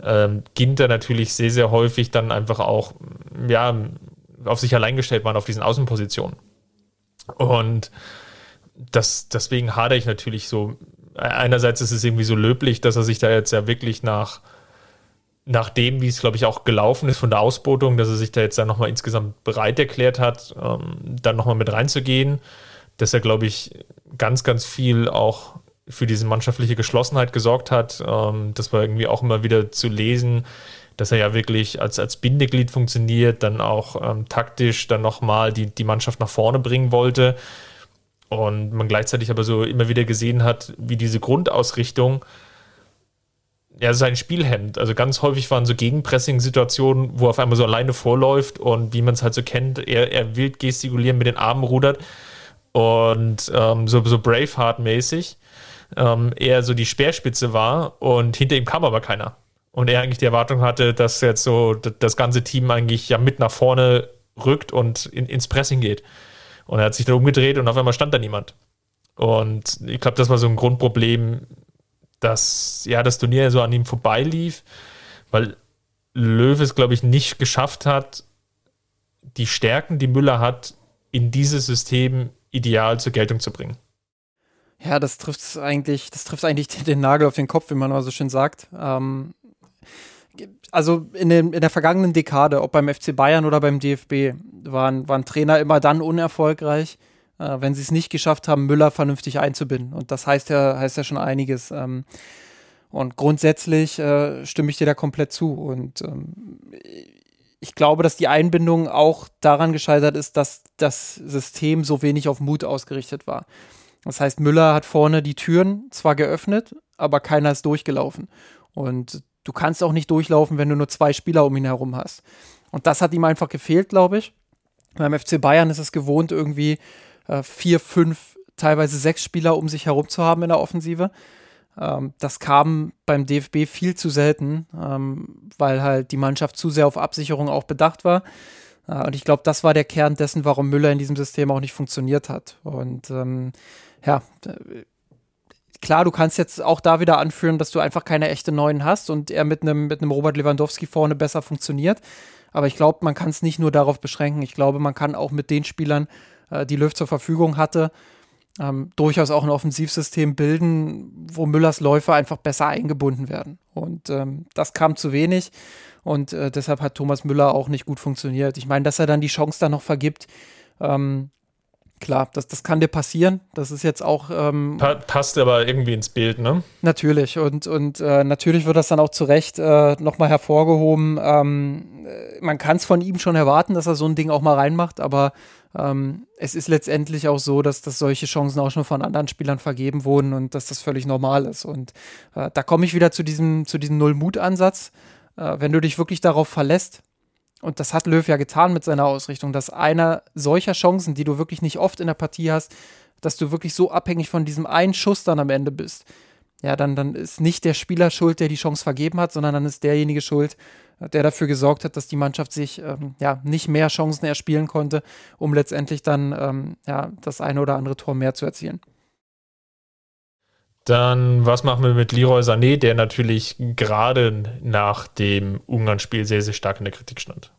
Ähm, Ginter natürlich sehr, sehr häufig dann einfach auch, ja, auf sich allein gestellt waren auf diesen Außenpositionen. Und das, deswegen hadere ich natürlich so. Einerseits ist es irgendwie so löblich, dass er sich da jetzt ja wirklich nach, nach dem, wie es, glaube ich, auch gelaufen ist von der Ausbotung, dass er sich da jetzt dann nochmal insgesamt bereit erklärt hat, ähm, dann nochmal mit reinzugehen dass er, glaube ich, ganz, ganz viel auch für diese mannschaftliche Geschlossenheit gesorgt hat. Ähm, das war irgendwie auch immer wieder zu lesen, dass er ja wirklich als, als Bindeglied funktioniert, dann auch ähm, taktisch dann nochmal die, die Mannschaft nach vorne bringen wollte. Und man gleichzeitig aber so immer wieder gesehen hat, wie diese Grundausrichtung ja, sein Spiel hemmt. Also ganz häufig waren so Gegenpressing-Situationen, wo er auf einmal so alleine vorläuft und wie man es halt so kennt, er, er wild gestikulieren mit den Armen rudert und ähm, so, so Braveheart-mäßig ähm, eher so die Speerspitze war und hinter ihm kam aber keiner. Und er eigentlich die Erwartung hatte, dass jetzt so das ganze Team eigentlich ja mit nach vorne rückt und in, ins Pressing geht. Und er hat sich dann umgedreht und auf einmal stand da niemand. Und ich glaube, das war so ein Grundproblem, dass ja das Turnier so an ihm vorbeilief, weil Löw es, glaube ich, nicht geschafft hat, die Stärken, die Müller hat, in dieses System ideal zur Geltung zu bringen. Ja, das trifft eigentlich, das trifft eigentlich den Nagel auf den Kopf, wie man immer so schön sagt. Ähm, also in, den, in der vergangenen Dekade, ob beim FC Bayern oder beim DFB, waren, waren Trainer immer dann unerfolgreich, äh, wenn sie es nicht geschafft haben, Müller vernünftig einzubinden. Und das heißt ja, heißt ja schon einiges. Ähm, und grundsätzlich äh, stimme ich dir da komplett zu. Und ähm, ich glaube, dass die Einbindung auch daran gescheitert ist, dass das System so wenig auf Mut ausgerichtet war. Das heißt, Müller hat vorne die Türen zwar geöffnet, aber keiner ist durchgelaufen. Und du kannst auch nicht durchlaufen, wenn du nur zwei Spieler um ihn herum hast. Und das hat ihm einfach gefehlt, glaube ich. Beim FC Bayern ist es gewohnt, irgendwie äh, vier, fünf, teilweise sechs Spieler um sich herum zu haben in der Offensive. Ähm, das kam beim DFB viel zu selten, ähm, weil halt die Mannschaft zu sehr auf Absicherung auch bedacht war. Äh, und ich glaube, das war der Kern dessen, warum Müller in diesem System auch nicht funktioniert hat. Und ähm, ja, klar, du kannst jetzt auch da wieder anführen, dass du einfach keine echte Neuen hast und er mit einem mit Robert Lewandowski vorne besser funktioniert. Aber ich glaube, man kann es nicht nur darauf beschränken. Ich glaube, man kann auch mit den Spielern, äh, die Löw zur Verfügung hatte, ähm, durchaus auch ein Offensivsystem bilden, wo Müllers Läufer einfach besser eingebunden werden. Und ähm, das kam zu wenig. Und äh, deshalb hat Thomas Müller auch nicht gut funktioniert. Ich meine, dass er dann die Chance da noch vergibt, ähm, klar, das, das kann dir passieren. Das ist jetzt auch. Ähm, pa passt aber irgendwie ins Bild, ne? Natürlich. Und, und äh, natürlich wird das dann auch zu Recht äh, nochmal hervorgehoben. Ähm, äh, man kann es von ihm schon erwarten, dass er so ein Ding auch mal reinmacht, aber ähm, es ist letztendlich auch so, dass, dass solche Chancen auch schon von anderen Spielern vergeben wurden und dass das völlig normal ist. Und äh, da komme ich wieder zu diesem, zu diesem Null-Mut-Ansatz. Äh, wenn du dich wirklich darauf verlässt, und das hat Löw ja getan mit seiner Ausrichtung, dass einer solcher Chancen, die du wirklich nicht oft in der Partie hast, dass du wirklich so abhängig von diesem einen Schuss dann am Ende bist. Ja, dann, dann ist nicht der Spieler schuld, der die Chance vergeben hat, sondern dann ist derjenige schuld, der dafür gesorgt hat, dass die Mannschaft sich ähm, ja nicht mehr Chancen erspielen konnte, um letztendlich dann ähm, ja das eine oder andere Tor mehr zu erzielen. Dann, was machen wir mit Leroy Sané, der natürlich gerade nach dem Ungarn-Spiel sehr, sehr stark in der Kritik stand?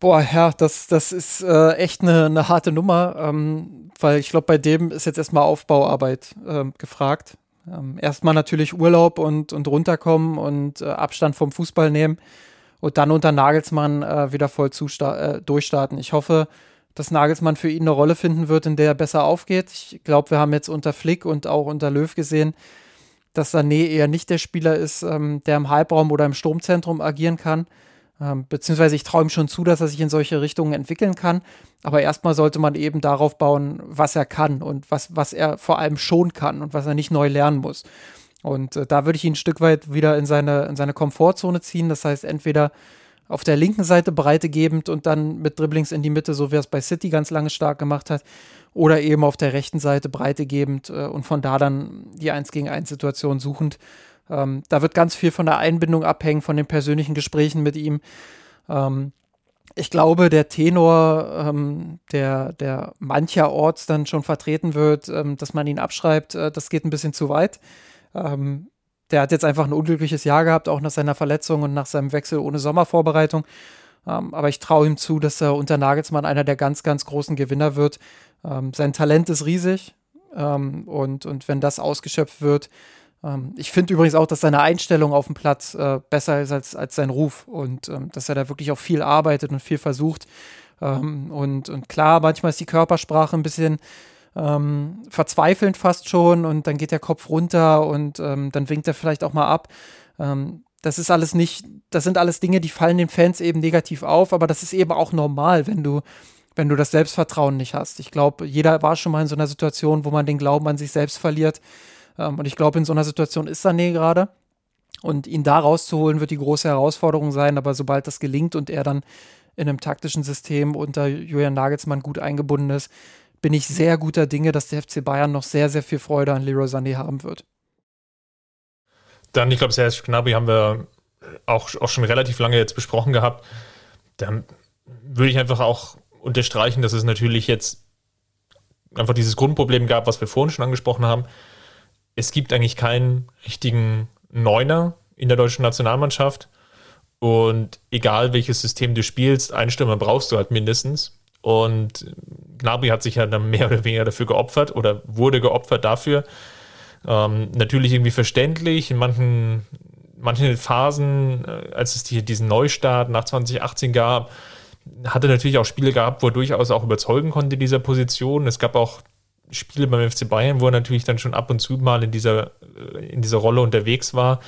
Boah, ja, das, das ist äh, echt eine, eine harte Nummer, ähm, weil ich glaube, bei dem ist jetzt erstmal Aufbauarbeit ähm, gefragt. Ähm, erstmal natürlich Urlaub und, und runterkommen und äh, Abstand vom Fußball nehmen und dann unter Nagelsmann äh, wieder voll äh, durchstarten. Ich hoffe, dass Nagelsmann für ihn eine Rolle finden wird, in der er besser aufgeht. Ich glaube, wir haben jetzt unter Flick und auch unter Löw gesehen, dass Sané eher nicht der Spieler ist, ähm, der im Halbraum oder im Sturmzentrum agieren kann. Ähm, beziehungsweise ich traue ihm schon zu, dass er sich in solche Richtungen entwickeln kann. Aber erstmal sollte man eben darauf bauen, was er kann und was, was er vor allem schon kann und was er nicht neu lernen muss. Und äh, da würde ich ihn ein Stück weit wieder in seine, in seine Komfortzone ziehen. Das heißt, entweder auf der linken Seite Breite gebend und dann mit Dribblings in die Mitte, so wie er es bei City ganz lange stark gemacht hat, oder eben auf der rechten Seite Breite gebend äh, und von da dann die 1 gegen 1 Situation suchend. Ähm, da wird ganz viel von der Einbindung abhängen, von den persönlichen Gesprächen mit ihm. Ähm, ich glaube, der Tenor, ähm, der, der mancherorts dann schon vertreten wird, ähm, dass man ihn abschreibt, äh, das geht ein bisschen zu weit. Ähm, der hat jetzt einfach ein unglückliches Jahr gehabt, auch nach seiner Verletzung und nach seinem Wechsel ohne Sommervorbereitung. Ähm, aber ich traue ihm zu, dass er unter Nagelsmann einer der ganz, ganz großen Gewinner wird. Ähm, sein Talent ist riesig ähm, und, und wenn das ausgeschöpft wird, ähm, ich finde übrigens auch, dass seine Einstellung auf dem Platz äh, besser ist als, als sein Ruf und ähm, dass er da wirklich auch viel arbeitet und viel versucht. Ähm, und, und klar, manchmal ist die Körpersprache ein bisschen ähm, verzweifelnd fast schon und dann geht der Kopf runter und ähm, dann winkt er vielleicht auch mal ab. Ähm, das ist alles nicht, das sind alles Dinge, die fallen den Fans eben negativ auf, aber das ist eben auch normal, wenn du, wenn du das Selbstvertrauen nicht hast. Ich glaube, jeder war schon mal in so einer Situation, wo man den Glauben an sich selbst verliert. Ähm, und ich glaube, in so einer Situation ist Sané gerade. Und ihn da rauszuholen, wird die große Herausforderung sein. Aber sobald das gelingt und er dann in einem taktischen System unter Julian Nagelsmann gut eingebunden ist, bin ich sehr guter Dinge, dass der FC Bayern noch sehr, sehr viel Freude an Leroy Sané haben wird. Dann, ich glaube, Serge Gnabry haben wir auch, auch schon relativ lange jetzt besprochen gehabt. Da würde ich einfach auch unterstreichen, dass es natürlich jetzt einfach dieses Grundproblem gab, was wir vorhin schon angesprochen haben. Es gibt eigentlich keinen richtigen Neuner in der deutschen Nationalmannschaft. Und egal welches System du spielst, einen Stürmer brauchst du halt mindestens. Und Gnabry hat sich ja dann mehr oder weniger dafür geopfert oder wurde geopfert dafür. Ähm, natürlich irgendwie verständlich. In manchen, manchen Phasen, äh, als es die, diesen Neustart nach 2018 gab, hat er natürlich auch Spiele gehabt, wo er durchaus auch überzeugen konnte in dieser Position. Es gab auch Spiele beim FC Bayern, wo er natürlich dann schon ab und zu mal in dieser, äh, in dieser Rolle unterwegs war.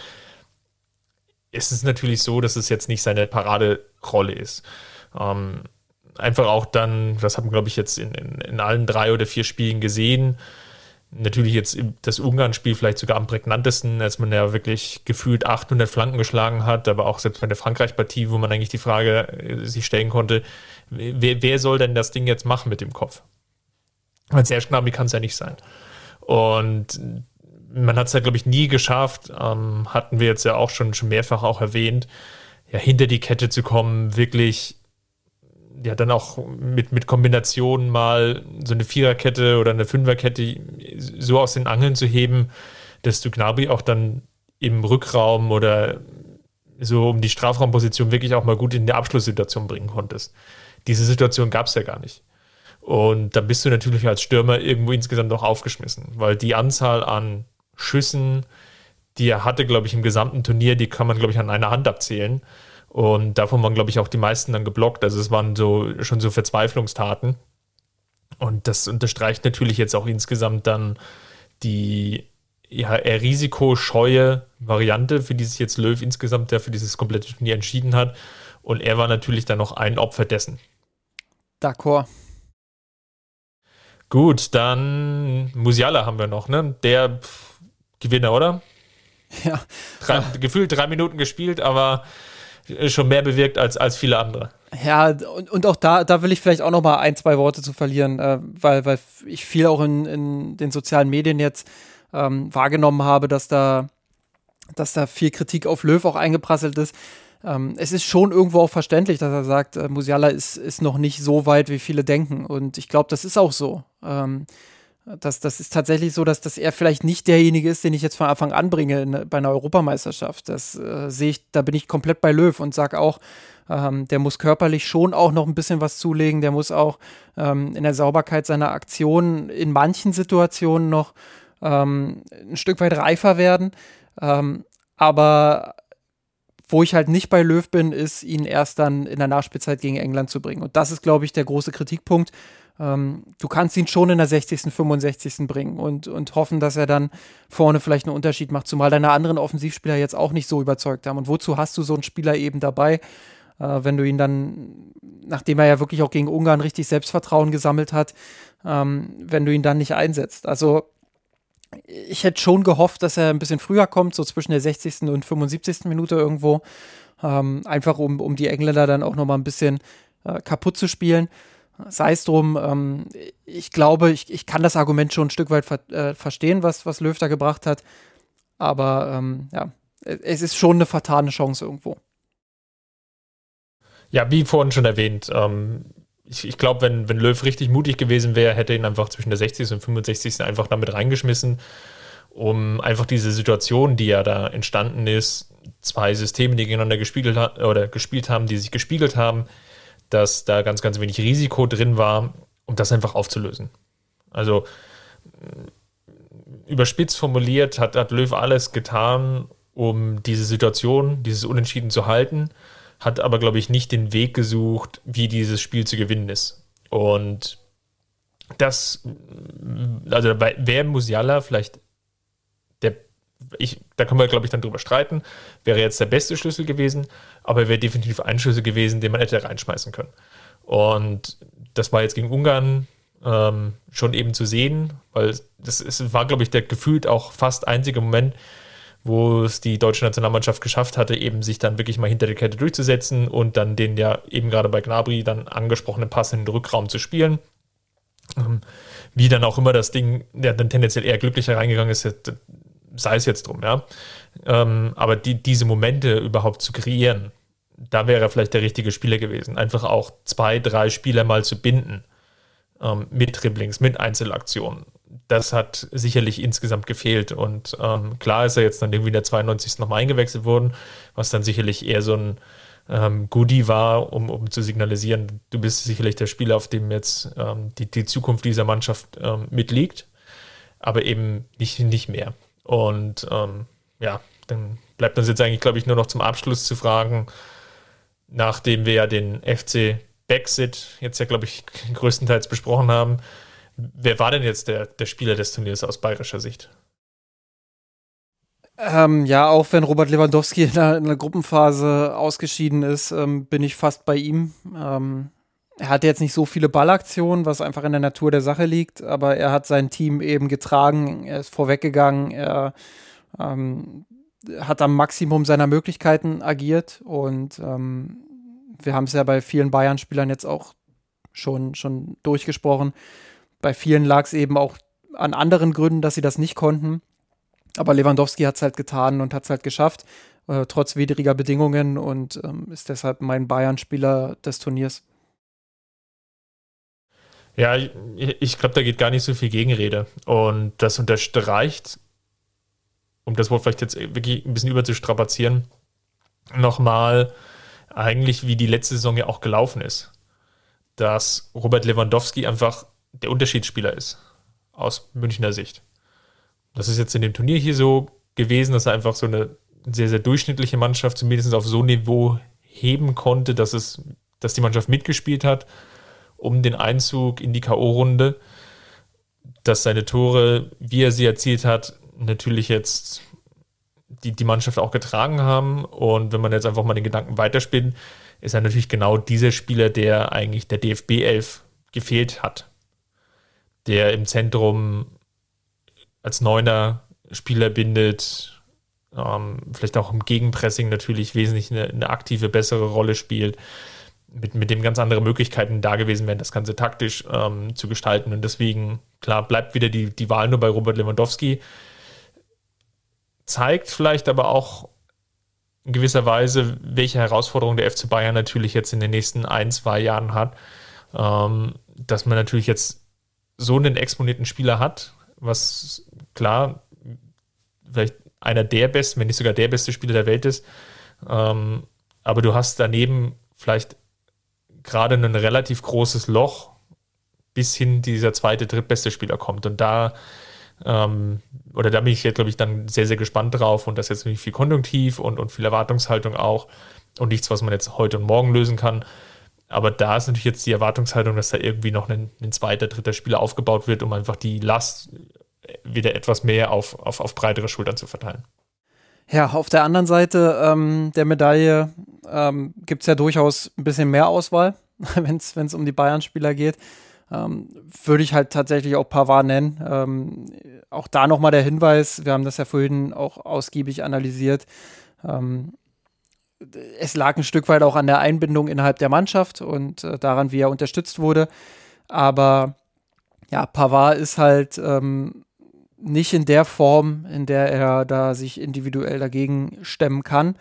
Es ist natürlich so, dass es jetzt nicht seine Paraderolle ist. Ähm, einfach auch dann, das haben wir, glaube ich, jetzt in, in, in, allen drei oder vier Spielen gesehen. Natürlich jetzt das Ungarn-Spiel vielleicht sogar am prägnantesten, als man ja wirklich gefühlt 800 Flanken geschlagen hat, aber auch selbst bei der Frankreich-Partie, wo man eigentlich die Frage äh, sich stellen konnte, wer, wer soll denn das Ding jetzt machen mit dem Kopf? Weil sehr Gnabry kann es ja nicht sein. Und man hat es ja, glaube ich, nie geschafft, ähm, hatten wir jetzt ja auch schon, schon mehrfach auch erwähnt, ja, hinter die Kette zu kommen, wirklich ja dann auch mit, mit Kombinationen mal so eine Viererkette oder eine Fünferkette so aus den Angeln zu heben, dass du Gnabry auch dann im Rückraum oder so um die Strafraumposition wirklich auch mal gut in die Abschlusssituation bringen konntest. Diese Situation gab es ja gar nicht. Und da bist du natürlich als Stürmer irgendwo insgesamt noch aufgeschmissen, weil die Anzahl an Schüssen, die er hatte, glaube ich, im gesamten Turnier, die kann man, glaube ich, an einer Hand abzählen. Und davon waren, glaube ich, auch die meisten dann geblockt. Also es waren so schon so Verzweiflungstaten. Und das unterstreicht natürlich jetzt auch insgesamt dann die ja, eher risikoscheue Variante, für die sich jetzt Löw insgesamt ja für dieses komplette Turnier entschieden hat. Und er war natürlich dann noch ein Opfer dessen. D'accord. Gut, dann Musiala haben wir noch, ne? Der Gewinner, oder? Ja. Drei, ja. Gefühlt drei Minuten gespielt, aber schon mehr bewirkt als, als viele andere. Ja, und, und auch da, da will ich vielleicht auch noch mal ein, zwei Worte zu verlieren, äh, weil, weil ich viel auch in, in den sozialen Medien jetzt ähm, wahrgenommen habe, dass da, dass da viel Kritik auf Löw auch eingeprasselt ist. Ähm, es ist schon irgendwo auch verständlich, dass er sagt, äh, Musiala ist, ist noch nicht so weit, wie viele denken. Und ich glaube, das ist auch so. Ähm, das, das ist tatsächlich so, dass, dass er vielleicht nicht derjenige ist, den ich jetzt von Anfang an bringe in, bei einer Europameisterschaft. Das äh, sehe ich, da bin ich komplett bei Löw und sage auch, ähm, der muss körperlich schon auch noch ein bisschen was zulegen. Der muss auch ähm, in der Sauberkeit seiner Aktionen in manchen Situationen noch ähm, ein Stück weit reifer werden. Ähm, aber wo ich halt nicht bei Löw bin, ist, ihn erst dann in der Nachspielzeit gegen England zu bringen. Und das ist, glaube ich, der große Kritikpunkt. Ähm, du kannst ihn schon in der 60., 65. bringen und, und hoffen, dass er dann vorne vielleicht einen Unterschied macht, zumal deine anderen Offensivspieler jetzt auch nicht so überzeugt haben. Und wozu hast du so einen Spieler eben dabei, äh, wenn du ihn dann, nachdem er ja wirklich auch gegen Ungarn richtig Selbstvertrauen gesammelt hat, ähm, wenn du ihn dann nicht einsetzt? Also ich hätte schon gehofft, dass er ein bisschen früher kommt, so zwischen der 60. und 75. Minute irgendwo. Ähm, einfach um, um die Engländer dann auch nochmal ein bisschen äh, kaputt zu spielen sei es drum, ähm, ich glaube, ich, ich kann das Argument schon ein Stück weit ver äh, verstehen, was, was Löw da gebracht hat. Aber ähm, ja, es ist schon eine vertane Chance irgendwo. Ja, wie vorhin schon erwähnt, ähm, ich, ich glaube, wenn, wenn Löw richtig mutig gewesen wäre, hätte ihn einfach zwischen der 60. und 65. einfach damit reingeschmissen, um einfach diese Situation, die ja da entstanden ist, zwei Systeme, die gegeneinander gespiegelt oder gespielt haben, die sich gespiegelt haben, dass da ganz, ganz wenig Risiko drin war, um das einfach aufzulösen. Also mm, überspitzt formuliert hat, hat Löw alles getan, um diese Situation, dieses Unentschieden zu halten, hat aber, glaube ich, nicht den Weg gesucht, wie dieses Spiel zu gewinnen ist. Und das, mm, also wäre Musiala vielleicht ich, da können wir, glaube ich, dann drüber streiten, wäre jetzt der beste Schlüssel gewesen, aber er wäre definitiv ein Schlüssel gewesen, den man hätte reinschmeißen können. Und das war jetzt gegen Ungarn ähm, schon eben zu sehen, weil das ist, war, glaube ich, der gefühlt auch fast einzige Moment, wo es die deutsche Nationalmannschaft geschafft hatte, eben sich dann wirklich mal hinter der Kette durchzusetzen und dann den ja eben gerade bei Gnabry dann angesprochenen Pass in den Rückraum zu spielen. Ähm, wie dann auch immer das Ding, der dann tendenziell eher glücklicher reingegangen ist, sei es jetzt drum, ja. Ähm, aber die, diese Momente überhaupt zu kreieren, da wäre er vielleicht der richtige Spieler gewesen. Einfach auch zwei, drei Spieler mal zu binden. Ähm, mit Dribblings, mit Einzelaktionen. Das hat sicherlich insgesamt gefehlt. Und ähm, klar ist er jetzt dann irgendwie in der 92. nochmal eingewechselt worden, was dann sicherlich eher so ein ähm, Goodie war, um, um zu signalisieren, du bist sicherlich der Spieler, auf dem jetzt ähm, die, die Zukunft dieser Mannschaft ähm, mitliegt. Aber eben nicht, nicht mehr. Und ähm, ja, dann bleibt uns jetzt eigentlich, glaube ich, nur noch zum Abschluss zu fragen, nachdem wir ja den FC Brexit jetzt ja, glaube ich, größtenteils besprochen haben, wer war denn jetzt der, der Spieler des Turniers aus bayerischer Sicht? Ähm, ja, auch wenn Robert Lewandowski in der, in der Gruppenphase ausgeschieden ist, ähm, bin ich fast bei ihm. Ähm, er hat jetzt nicht so viele Ballaktionen, was einfach in der Natur der Sache liegt, aber er hat sein Team eben getragen, er ist vorweggegangen, er ähm, hat am Maximum seiner Möglichkeiten agiert und ähm, wir haben es ja bei vielen Bayern-Spielern jetzt auch schon, schon durchgesprochen. Bei vielen lag es eben auch an anderen Gründen, dass sie das nicht konnten. Aber Lewandowski hat es halt getan und hat es halt geschafft, äh, trotz widriger Bedingungen und ähm, ist deshalb mein Bayern-Spieler des Turniers. Ja, ich, ich glaube, da geht gar nicht so viel Gegenrede. Und das unterstreicht, um das Wort vielleicht jetzt wirklich ein bisschen überzustrapazieren, nochmal eigentlich, wie die letzte Saison ja auch gelaufen ist. Dass Robert Lewandowski einfach der Unterschiedsspieler ist. Aus Münchner Sicht. Das ist jetzt in dem Turnier hier so gewesen, dass er einfach so eine sehr, sehr durchschnittliche Mannschaft zumindest auf so ein Niveau heben konnte, dass es, dass die Mannschaft mitgespielt hat um den Einzug in die K.O.-Runde, dass seine Tore, wie er sie erzielt hat, natürlich jetzt die, die Mannschaft auch getragen haben. Und wenn man jetzt einfach mal den Gedanken weiterspinnt, ist er natürlich genau dieser Spieler, der eigentlich der DFB 11 gefehlt hat. Der im Zentrum als Neuner Spieler bindet, ähm, vielleicht auch im Gegenpressing natürlich wesentlich eine, eine aktive, bessere Rolle spielt mit, mit dem ganz andere Möglichkeiten da gewesen wären, das Ganze taktisch ähm, zu gestalten. Und deswegen, klar, bleibt wieder die, die Wahl nur bei Robert Lewandowski. Zeigt vielleicht aber auch in gewisser Weise, welche Herausforderungen der FC Bayern natürlich jetzt in den nächsten ein, zwei Jahren hat. Ähm, dass man natürlich jetzt so einen exponierten Spieler hat, was klar, vielleicht einer der besten, wenn nicht sogar der beste Spieler der Welt ist. Ähm, aber du hast daneben vielleicht gerade ein relativ großes Loch, bis hin dieser zweite, drittbeste Spieler kommt. Und da, ähm, oder da bin ich jetzt, glaube ich, dann sehr, sehr gespannt drauf. Und das ist jetzt natürlich viel Konjunktiv und, und viel Erwartungshaltung auch. Und nichts, was man jetzt heute und morgen lösen kann. Aber da ist natürlich jetzt die Erwartungshaltung, dass da irgendwie noch ein, ein zweiter, dritter Spieler aufgebaut wird, um einfach die Last wieder etwas mehr auf, auf, auf breitere Schultern zu verteilen. Ja, auf der anderen Seite ähm, der Medaille ähm, gibt es ja durchaus ein bisschen mehr Auswahl, wenn es um die Bayern-Spieler geht. Ähm, würde ich halt tatsächlich auch Pavard nennen. Ähm, auch da nochmal der Hinweis, wir haben das ja vorhin auch ausgiebig analysiert. Ähm, es lag ein Stück weit auch an der Einbindung innerhalb der Mannschaft und äh, daran, wie er unterstützt wurde. Aber ja, Pavard ist halt ähm, nicht in der Form, in der er da sich individuell dagegen stemmen kann.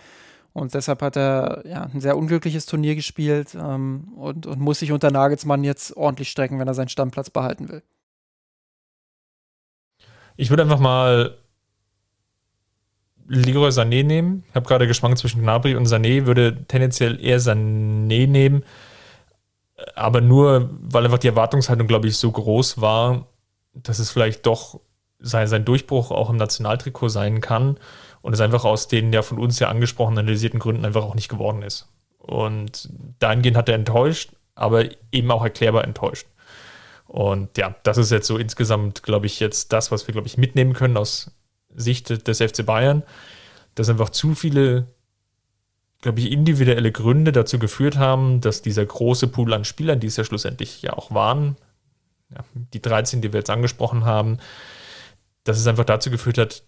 Und deshalb hat er ja, ein sehr unglückliches Turnier gespielt ähm, und, und muss sich unter Nagelsmann jetzt ordentlich strecken, wenn er seinen Stammplatz behalten will. Ich würde einfach mal Leroy Sané nehmen. Ich habe gerade geschwankt zwischen Gnabry und Sané, würde tendenziell eher Sané nehmen, aber nur, weil einfach die Erwartungshaltung, glaube ich, so groß war, dass es vielleicht doch sein, sein Durchbruch auch im Nationaltrikot sein kann und es einfach aus den ja von uns ja angesprochenen analysierten Gründen einfach auch nicht geworden ist. Und dahingehend hat er enttäuscht, aber eben auch erklärbar enttäuscht. Und ja, das ist jetzt so insgesamt, glaube ich, jetzt das, was wir, glaube ich, mitnehmen können aus Sicht des FC Bayern, dass einfach zu viele, glaube ich, individuelle Gründe dazu geführt haben, dass dieser große Pool an Spielern, die es ja schlussendlich ja auch waren, ja, die 13, die wir jetzt angesprochen haben, dass es einfach dazu geführt hat,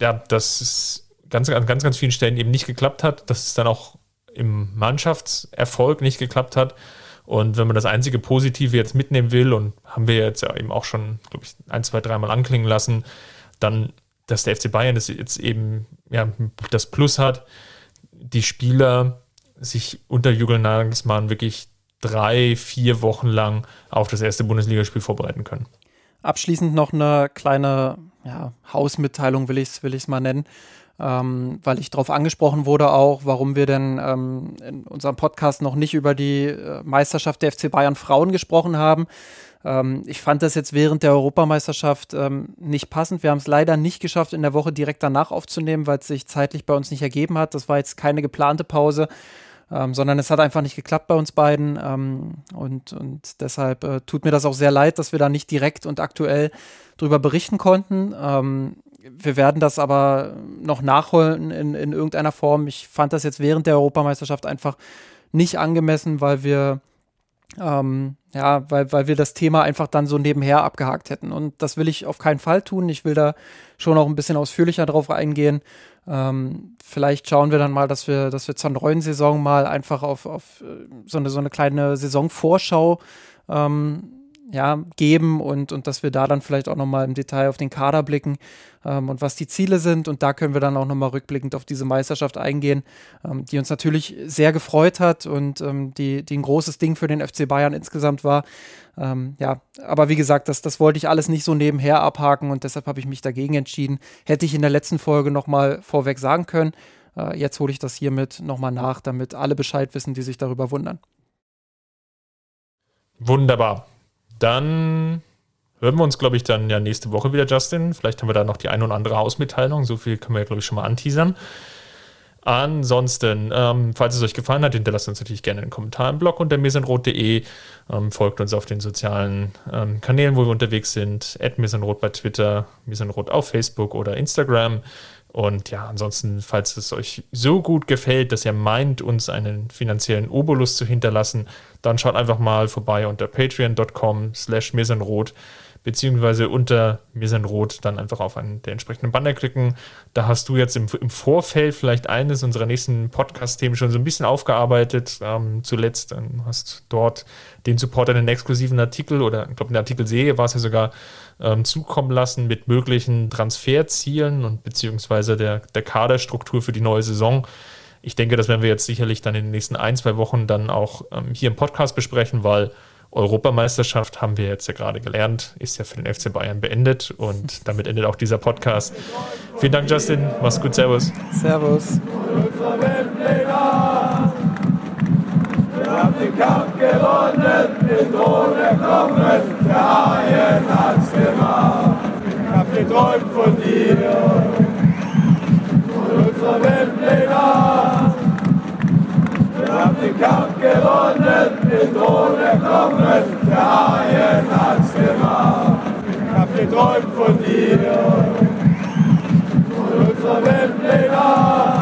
ja, dass es ganz, an ganz, ganz vielen Stellen eben nicht geklappt hat, dass es dann auch im Mannschaftserfolg nicht geklappt hat. Und wenn man das einzige Positive jetzt mitnehmen will, und haben wir jetzt ja eben auch schon, glaube ich, ein, zwei, dreimal anklingen lassen, dann, dass der FC Bayern das jetzt eben ja, das Plus hat, die Spieler sich unter Jürgen Nagelsmann wirklich drei, vier Wochen lang auf das erste Bundesligaspiel vorbereiten können. Abschließend noch eine kleine ja, Hausmitteilung, will ich es will mal nennen, ähm, weil ich darauf angesprochen wurde auch, warum wir denn ähm, in unserem Podcast noch nicht über die äh, Meisterschaft der FC Bayern Frauen gesprochen haben. Ähm, ich fand das jetzt während der Europameisterschaft ähm, nicht passend. Wir haben es leider nicht geschafft, in der Woche direkt danach aufzunehmen, weil es sich zeitlich bei uns nicht ergeben hat. Das war jetzt keine geplante Pause ähm, sondern es hat einfach nicht geklappt bei uns beiden. Ähm, und, und deshalb äh, tut mir das auch sehr leid, dass wir da nicht direkt und aktuell drüber berichten konnten. Ähm, wir werden das aber noch nachholen in, in irgendeiner Form. Ich fand das jetzt während der Europameisterschaft einfach nicht angemessen, weil wir ähm, ja, weil, weil wir das Thema einfach dann so nebenher abgehakt hätten. Und das will ich auf keinen Fall tun. Ich will da schon auch ein bisschen ausführlicher drauf eingehen. Ähm, vielleicht schauen wir dann mal, dass wir, dass wir zur neuen Saison mal einfach auf, auf äh, so, eine, so eine kleine Saisonvorschau ähm, ja, geben und, und dass wir da dann vielleicht auch nochmal im Detail auf den Kader blicken ähm, und was die Ziele sind. Und da können wir dann auch nochmal rückblickend auf diese Meisterschaft eingehen, ähm, die uns natürlich sehr gefreut hat und ähm, die, die ein großes Ding für den FC Bayern insgesamt war. Ähm, ja, aber wie gesagt, das, das wollte ich alles nicht so nebenher abhaken und deshalb habe ich mich dagegen entschieden. Hätte ich in der letzten Folge nochmal vorweg sagen können. Äh, jetzt hole ich das hiermit nochmal nach, damit alle Bescheid wissen, die sich darüber wundern. Wunderbar. Dann hören wir uns, glaube ich, dann ja nächste Woche wieder, Justin. Vielleicht haben wir da noch die eine oder andere Hausmitteilung. So viel können wir, glaube ich, schon mal anteasern. Ansonsten, ähm, falls es euch gefallen hat, hinterlasst uns natürlich gerne einen Kommentar im Blog unter mirsenrot.de. Ähm, folgt uns auf den sozialen ähm, Kanälen, wo wir unterwegs sind. mirsenrot bei Twitter, mirsenrot auf Facebook oder Instagram. Und ja, ansonsten, falls es euch so gut gefällt, dass ihr meint, uns einen finanziellen Obolus zu hinterlassen, dann schaut einfach mal vorbei unter patreon.com slash mirsenrot beziehungsweise unter mir sind rot dann einfach auf einen der entsprechenden Banner klicken. Da hast du jetzt im, im Vorfeld vielleicht eines unserer nächsten Podcast-Themen schon so ein bisschen aufgearbeitet. Ähm, zuletzt dann hast dort den Supporter einen exklusiven Artikel oder ich glaube in der Artikelserie war es ja sogar ähm, zukommen lassen mit möglichen Transferzielen und beziehungsweise der, der Kaderstruktur für die neue Saison. Ich denke, das werden wir jetzt sicherlich dann in den nächsten ein, zwei Wochen dann auch ähm, hier im Podcast besprechen, weil Europameisterschaft haben wir jetzt ja gerade gelernt, ist ja für den FC Bayern beendet und damit endet auch dieser Podcast. Vielen Dank, Justin. Mach's gut. Servus. Servus. den Kampf gewonnen, den Tod erklommen, der Haien hat's gemacht. Ich hab geträumt von dir, von unserer Weltpläne. Wir haben den Kampf gewonnen, den Tod erklommen, der Haien hat's gemacht. Ich hab geträumt von dir, von unserer Weltpläne.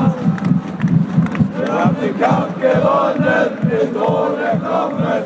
Wir haben den Kampf gewonnen, den Tod erkommen.